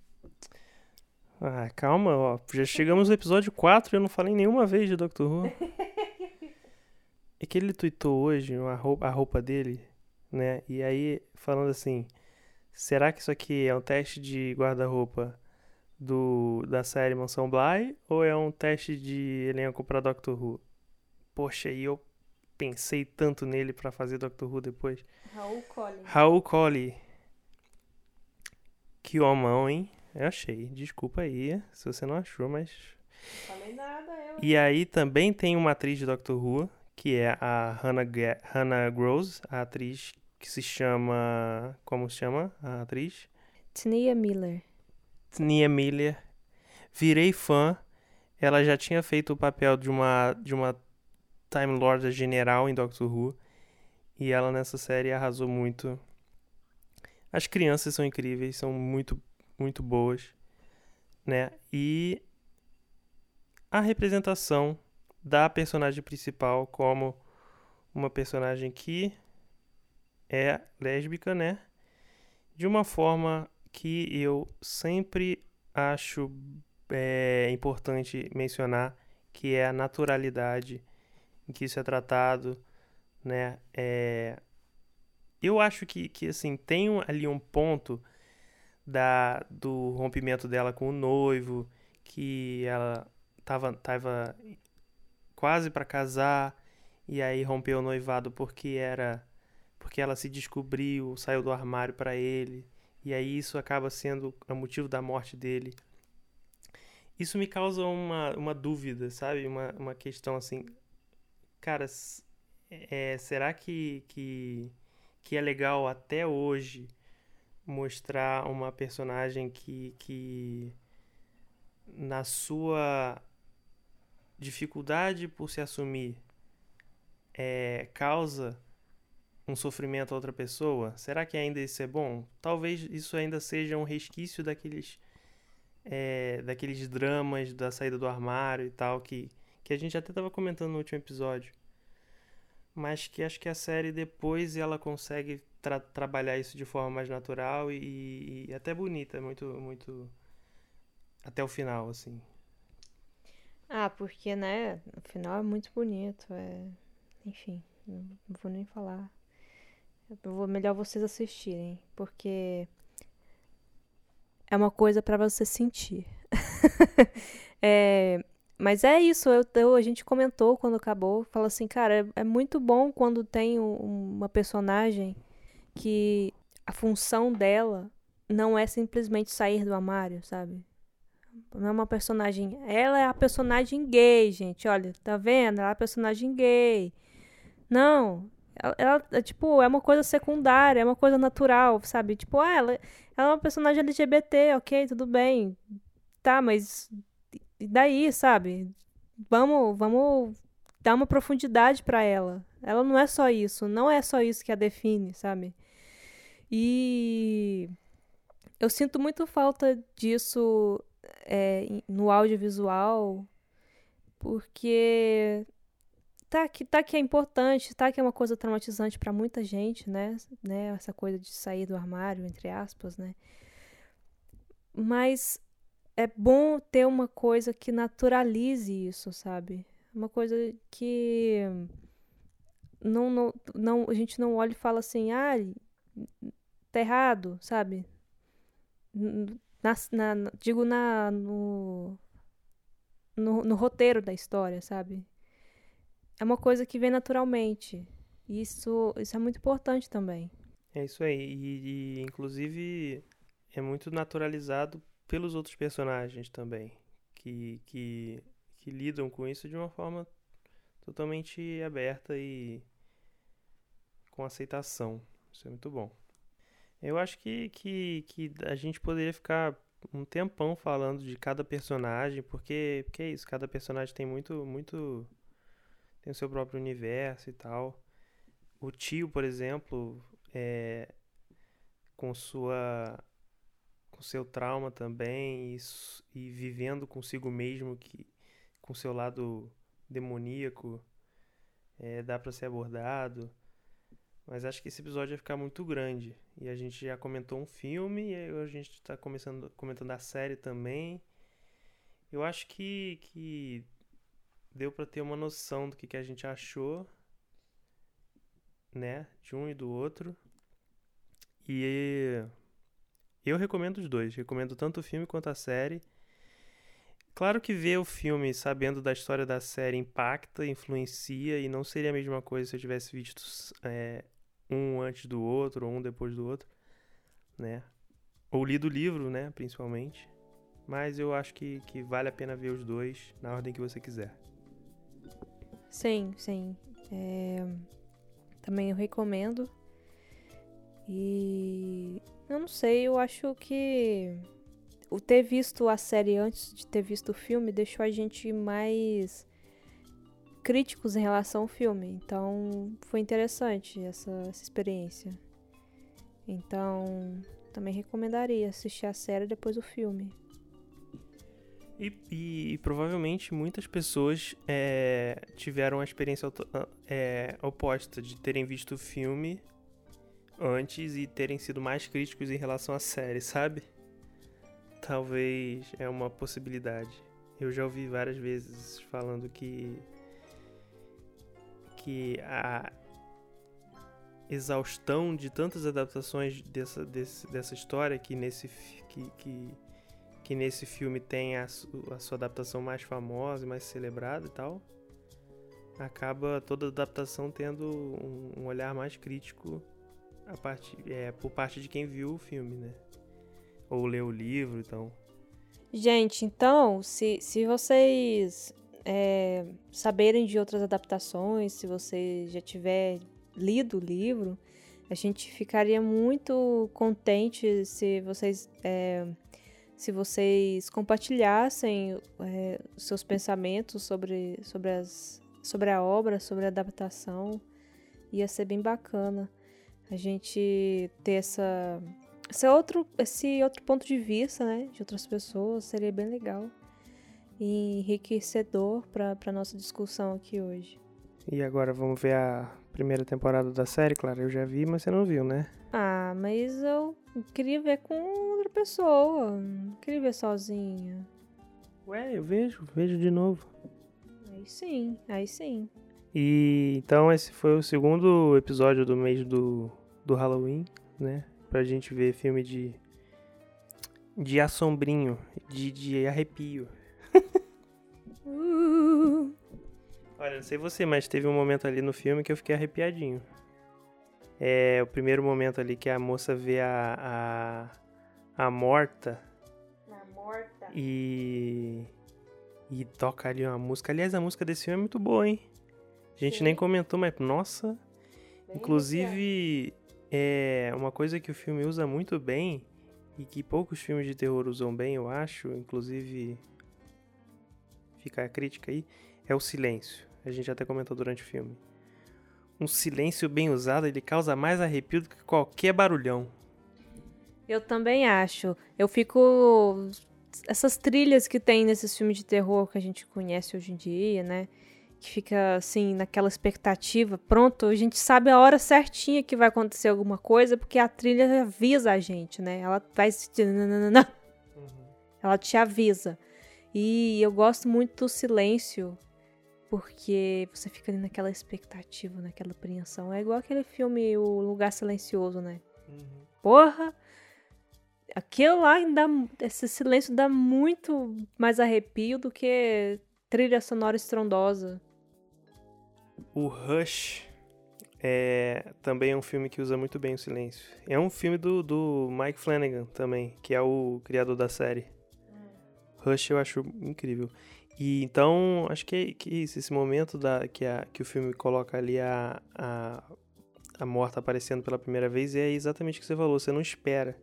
Ah, calma, ó. Já chegamos no episódio 4 e eu não falei nenhuma vez de Doctor Who. é que ele tweetou hoje a roupa, a roupa dele, né? E aí, falando assim: será que isso aqui é um teste de guarda-roupa do da série Mansão Bly ou é um teste de elenco para Doctor Who? Poxa, e eu pensei tanto nele para fazer Doctor Who depois. Raul Colley. Raul Colley. Que homão, hein? Eu achei. Desculpa aí se você não achou, mas. Não falei nada, eu. E aí também tem uma atriz de Doctor Who, que é a Hannah, Hannah Gross, a atriz que se chama. Como se chama a atriz? Tania Miller. Nia Miller. Virei fã. Ela já tinha feito o papel de uma, de uma Time Lord general em Doctor Who. E ela nessa série arrasou muito. As crianças são incríveis, são muito, muito boas. Né? E a representação da personagem principal como uma personagem que é lésbica, né? De uma forma que eu sempre acho é, importante mencionar, que é a naturalidade em que isso é tratado, né? É, eu acho que, que assim, tem ali um ponto da, do rompimento dela com o noivo, que ela tava, tava quase para casar e aí rompeu o noivado porque era porque ela se descobriu, saiu do armário para ele e aí isso acaba sendo o motivo da morte dele. Isso me causa uma, uma dúvida, sabe? Uma, uma questão assim. Cara, é, será que, que, que é legal até hoje mostrar uma personagem que, que na sua dificuldade por se assumir é, causa um sofrimento a outra pessoa, será que ainda isso é bom? Talvez isso ainda seja um resquício daqueles é, daqueles dramas da saída do armário e tal que, que a gente até estava comentando no último episódio. Mas que acho que a série depois ela consegue tra trabalhar isso de forma mais natural e, e até bonita, muito muito até o final assim. Ah, porque né, o final é muito bonito, é enfim, não vou nem falar. Eu vou melhor vocês assistirem, porque é uma coisa para você sentir. é, mas é isso, eu, eu, a gente comentou quando acabou, fala assim, cara, é, é muito bom quando tem um, uma personagem que a função dela não é simplesmente sair do armário, sabe? Não é uma personagem. Ela é a personagem gay, gente. Olha, tá vendo? Ela é a personagem gay. Não, ela, ela, é, tipo, é uma coisa secundária, é uma coisa natural, sabe? Tipo, ah, ela, ela é uma personagem LGBT, ok, tudo bem. Tá, mas e daí, sabe? Vamos, vamos dar uma profundidade para ela. Ela não é só isso, não é só isso que a define, sabe? E eu sinto muito falta disso é, no audiovisual, porque tá que, tá que é importante, tá que é uma coisa traumatizante para muita gente, né? né? Essa coisa de sair do armário, entre aspas, né? Mas é bom ter uma coisa que naturalize isso, sabe? Uma coisa que não, não, não a gente não olha e fala assim, ah, tá errado, sabe? Na, na, digo na no, no, no roteiro da história, sabe? é uma coisa que vem naturalmente. Isso, isso é muito importante também. É isso aí. E, e, inclusive, é muito naturalizado pelos outros personagens também. Que, que, que lidam com isso de uma forma totalmente aberta e com aceitação. Isso é muito bom. Eu acho que, que, que a gente poderia ficar um tempão falando de cada personagem, porque, porque é isso, cada personagem tem muito, muito tem o seu próprio universo e tal. O tio, por exemplo, é, com sua seu trauma também e, e vivendo consigo mesmo que com seu lado demoníaco é, dá para ser abordado. Mas acho que esse episódio vai ficar muito grande. E a gente já comentou um filme e a gente está começando comentando a série também. Eu acho que, que deu para ter uma noção do que, que a gente achou, né, de um e do outro. E eu recomendo os dois, recomendo tanto o filme quanto a série. Claro que ver o filme sabendo da história da série impacta, influencia, e não seria a mesma coisa se eu tivesse visto é, um antes do outro, ou um depois do outro, né? Ou lido o livro, né, principalmente. Mas eu acho que, que vale a pena ver os dois na ordem que você quiser. Sim, sim. É... Também eu recomendo. E eu não sei, eu acho que o ter visto a série antes de ter visto o filme deixou a gente mais críticos em relação ao filme. Então foi interessante essa, essa experiência. Então também recomendaria assistir a série depois o filme. E, e, e, provavelmente muitas pessoas é, tiveram a experiência é, oposta de terem visto o filme antes e terem sido mais críticos em relação à série, sabe? Talvez é uma possibilidade. Eu já ouvi várias vezes falando que que a exaustão de tantas adaptações dessa, desse, dessa história que nesse que, que que nesse filme tem a, a sua adaptação mais famosa e mais celebrada e tal, acaba toda adaptação tendo um, um olhar mais crítico a parte, é, por parte de quem viu o filme, né? Ou leu o livro, então. Gente, então, se, se vocês é, saberem de outras adaptações, se você já tiver lido o livro, A gente ficaria muito contente se vocês é, se vocês compartilhassem é, seus pensamentos sobre, sobre, as, sobre a obra, sobre a adaptação. Ia ser bem bacana a gente ter essa, esse, outro, esse outro ponto de vista né, de outras pessoas. Seria bem legal e enriquecedor para a nossa discussão aqui hoje. E agora vamos ver a primeira temporada da série, claro, eu já vi, mas você não viu, né? Ah, mas eu queria ver com outra pessoa, não queria ver sozinha. Ué, eu vejo, vejo de novo. Aí sim, aí sim. E então esse foi o segundo episódio do mês do, do Halloween, né? Pra gente ver filme de de assombrinho, de, de arrepio. Uh, Olha, não sei você, mas teve um momento ali no filme que eu fiquei arrepiadinho. É o primeiro momento ali que a moça vê a, a, a morta na morta. e. e toca ali uma música. Aliás, a música desse filme é muito boa, hein? A gente Sim. nem comentou, mas nossa. Bem Inclusive, é uma coisa que o filme usa muito bem e que poucos filmes de terror usam bem, eu acho, inclusive fica a crítica aí, é o silêncio. A gente até comentou durante o filme. Um silêncio bem usado, ele causa mais arrepio do que qualquer barulhão. Eu também acho. Eu fico. Essas trilhas que tem nesses filmes de terror que a gente conhece hoje em dia, né? Que fica assim, naquela expectativa. Pronto, a gente sabe a hora certinha que vai acontecer alguma coisa, porque a trilha avisa a gente, né? Ela vai. se- Ela te avisa. E eu gosto muito do silêncio, porque você fica ali naquela expectativa, naquela apreensão. É igual aquele filme O Lugar Silencioso, né? Porra! Aquilo lá ainda. Esse silêncio dá muito mais arrepio do que trilha sonora estrondosa. O Rush é também é um filme que usa muito bem o silêncio. É um filme do, do Mike Flanagan também, que é o criador da série. Rush eu acho incrível. E então, acho que é, que é isso, esse momento da, que, a, que o filme coloca ali a, a, a morta aparecendo pela primeira vez é exatamente o que você falou, você não espera.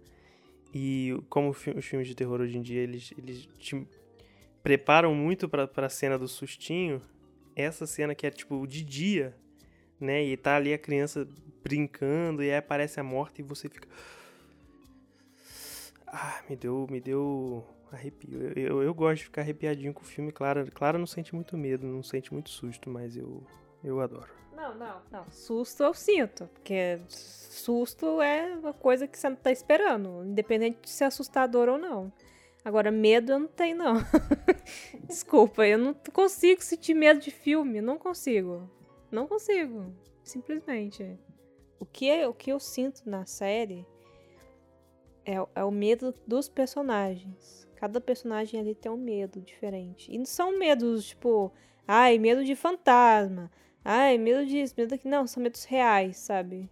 E como os filmes de terror hoje em dia, eles, eles te preparam muito pra, pra cena do sustinho, essa cena que é tipo de dia, né? E tá ali a criança brincando e aí aparece a morta e você fica. Ah, me deu, me deu arrepio. Eu, eu, eu gosto de ficar arrepiadinho com o filme, claro. Claro, não sente muito medo, não sente muito susto, mas eu, eu adoro. Não, não, não. Susto eu sinto. Porque susto é uma coisa que você não tá esperando. Independente de ser assustador ou não. Agora, medo eu não tenho, não. Desculpa, eu não consigo sentir medo de filme. Não consigo. Não consigo. Simplesmente. O que, é- o que eu sinto na série é, o- é o medo dos personagens. Cada personagem ali tem um medo diferente. E não são medos, tipo, ai, medo de fantasma. Ai, medo disso, medo daquilo. Não, são medos reais, sabe?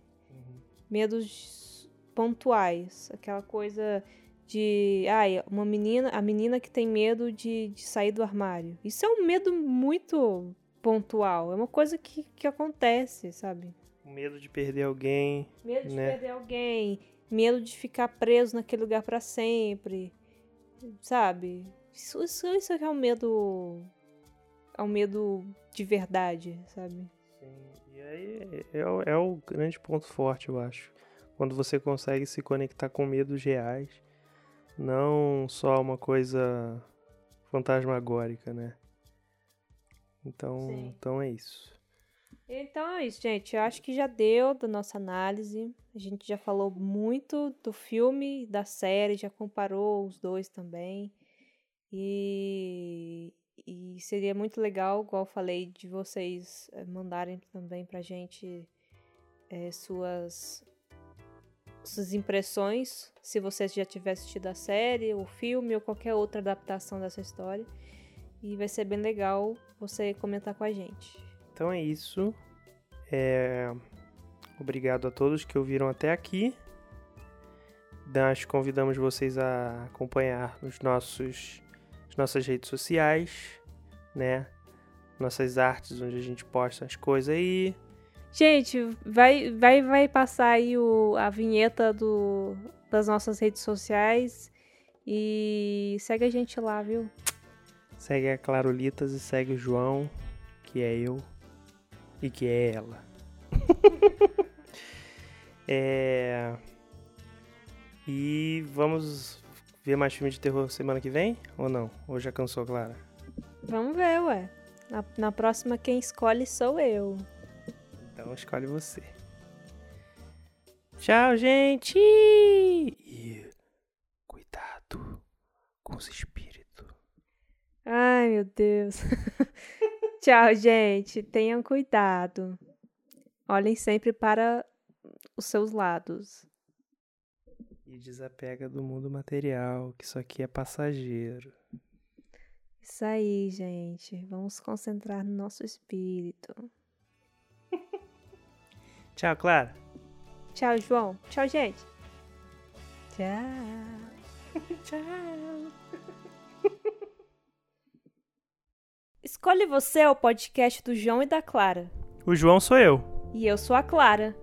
Medos pontuais. Aquela coisa de. Ai, uma menina. A menina que tem medo de, de sair do armário. Isso é um medo muito pontual. É uma coisa que, que acontece, sabe? O medo de perder alguém. Medo de Né? perder alguém. Medo de ficar preso naquele lugar pra sempre. Sabe? Isso, isso, isso é é um medo. É um medo de verdade, sabe? Sim, e aí é, o- é o grande ponto forte, eu acho. Quando você consegue se conectar com medos reais, não só uma coisa fantasmagórica, né? Então, Sim. então é isso. Então é isso, gente. Eu acho que já deu da nossa análise. A gente já falou muito do filme, da série, já comparou os dois também. E, e seria muito legal, igual eu falei, de vocês eh, mandarem também pra gente eh, suas, suas impressões, se vocês já tiverem assistido a série, o filme ou qualquer outra adaptação dessa história. E vai ser bem legal você comentar com a gente. Então é isso. É, Obrigado a todos que ouviram até aqui. Nós convidamos vocês a acompanhar nos nossos, as nossas redes sociais, né? Nossas artes, onde a gente posta as coisas aí. Gente, vai, vai, vai passar aí o, a vinheta do, das nossas redes sociais. E segue a gente lá, viu? Segue a Clarolitas e segue o João, que é eu e que é ela. é... E vamos ver mais filme de terror semana que vem? Ou não? Ou já cansou, Clara? Vamos ver, ué. Na, na próxima, quem escolhe sou eu. Então escolhe você. Tchau, gente! E cuidado com os espíritos. Ai, meu Deus. Tchau, gente. Tenham cuidado. Olhem sempre para os seus lados. E desapega do mundo material, que isso aqui é passageiro. Isso aí, gente. Vamos concentrar no nosso espírito. Tchau, Clara. Tchau, João. Tchau, gente. Tchau. Tchau. Escolhe você é o podcast do João e da Clara. O João sou eu. E eu sou a Clara.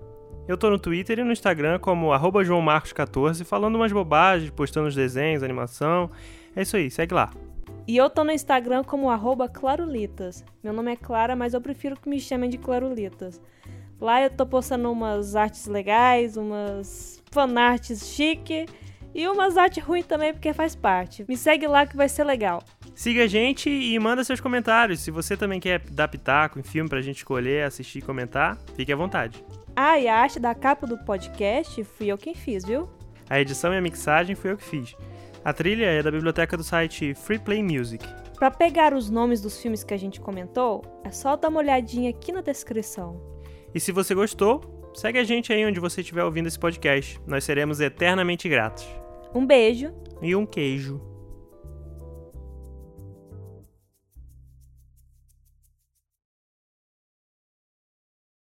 Eu tô no Twitter e no Instagram como arroba joãomarcos14, falando umas bobagens, postando os desenhos, animação. É isso aí, segue lá. E eu tô no Instagram como arroba Clarulitas. Meu nome é Clara, mas eu prefiro que me chamem de Clarulitas. Lá eu tô postando umas artes legais, umas fanarts chique e umas artes ruins também, porque faz parte. Me segue lá que vai ser legal. Siga a gente e manda seus comentários. Se você também quer dar pitaco em filme pra gente escolher, assistir e comentar, fique à vontade. Ah, e a arte da capa do podcast fui eu quem fiz, viu? A edição e a mixagem fui eu que fiz. A trilha é da biblioteca do site Free Play Music. Pra pegar os nomes dos filmes que a gente comentou, é só dar uma olhadinha aqui na descrição. E se você gostou, segue a gente aí onde você estiver ouvindo esse podcast. Nós seremos eternamente gratos. Um beijo E um queijo.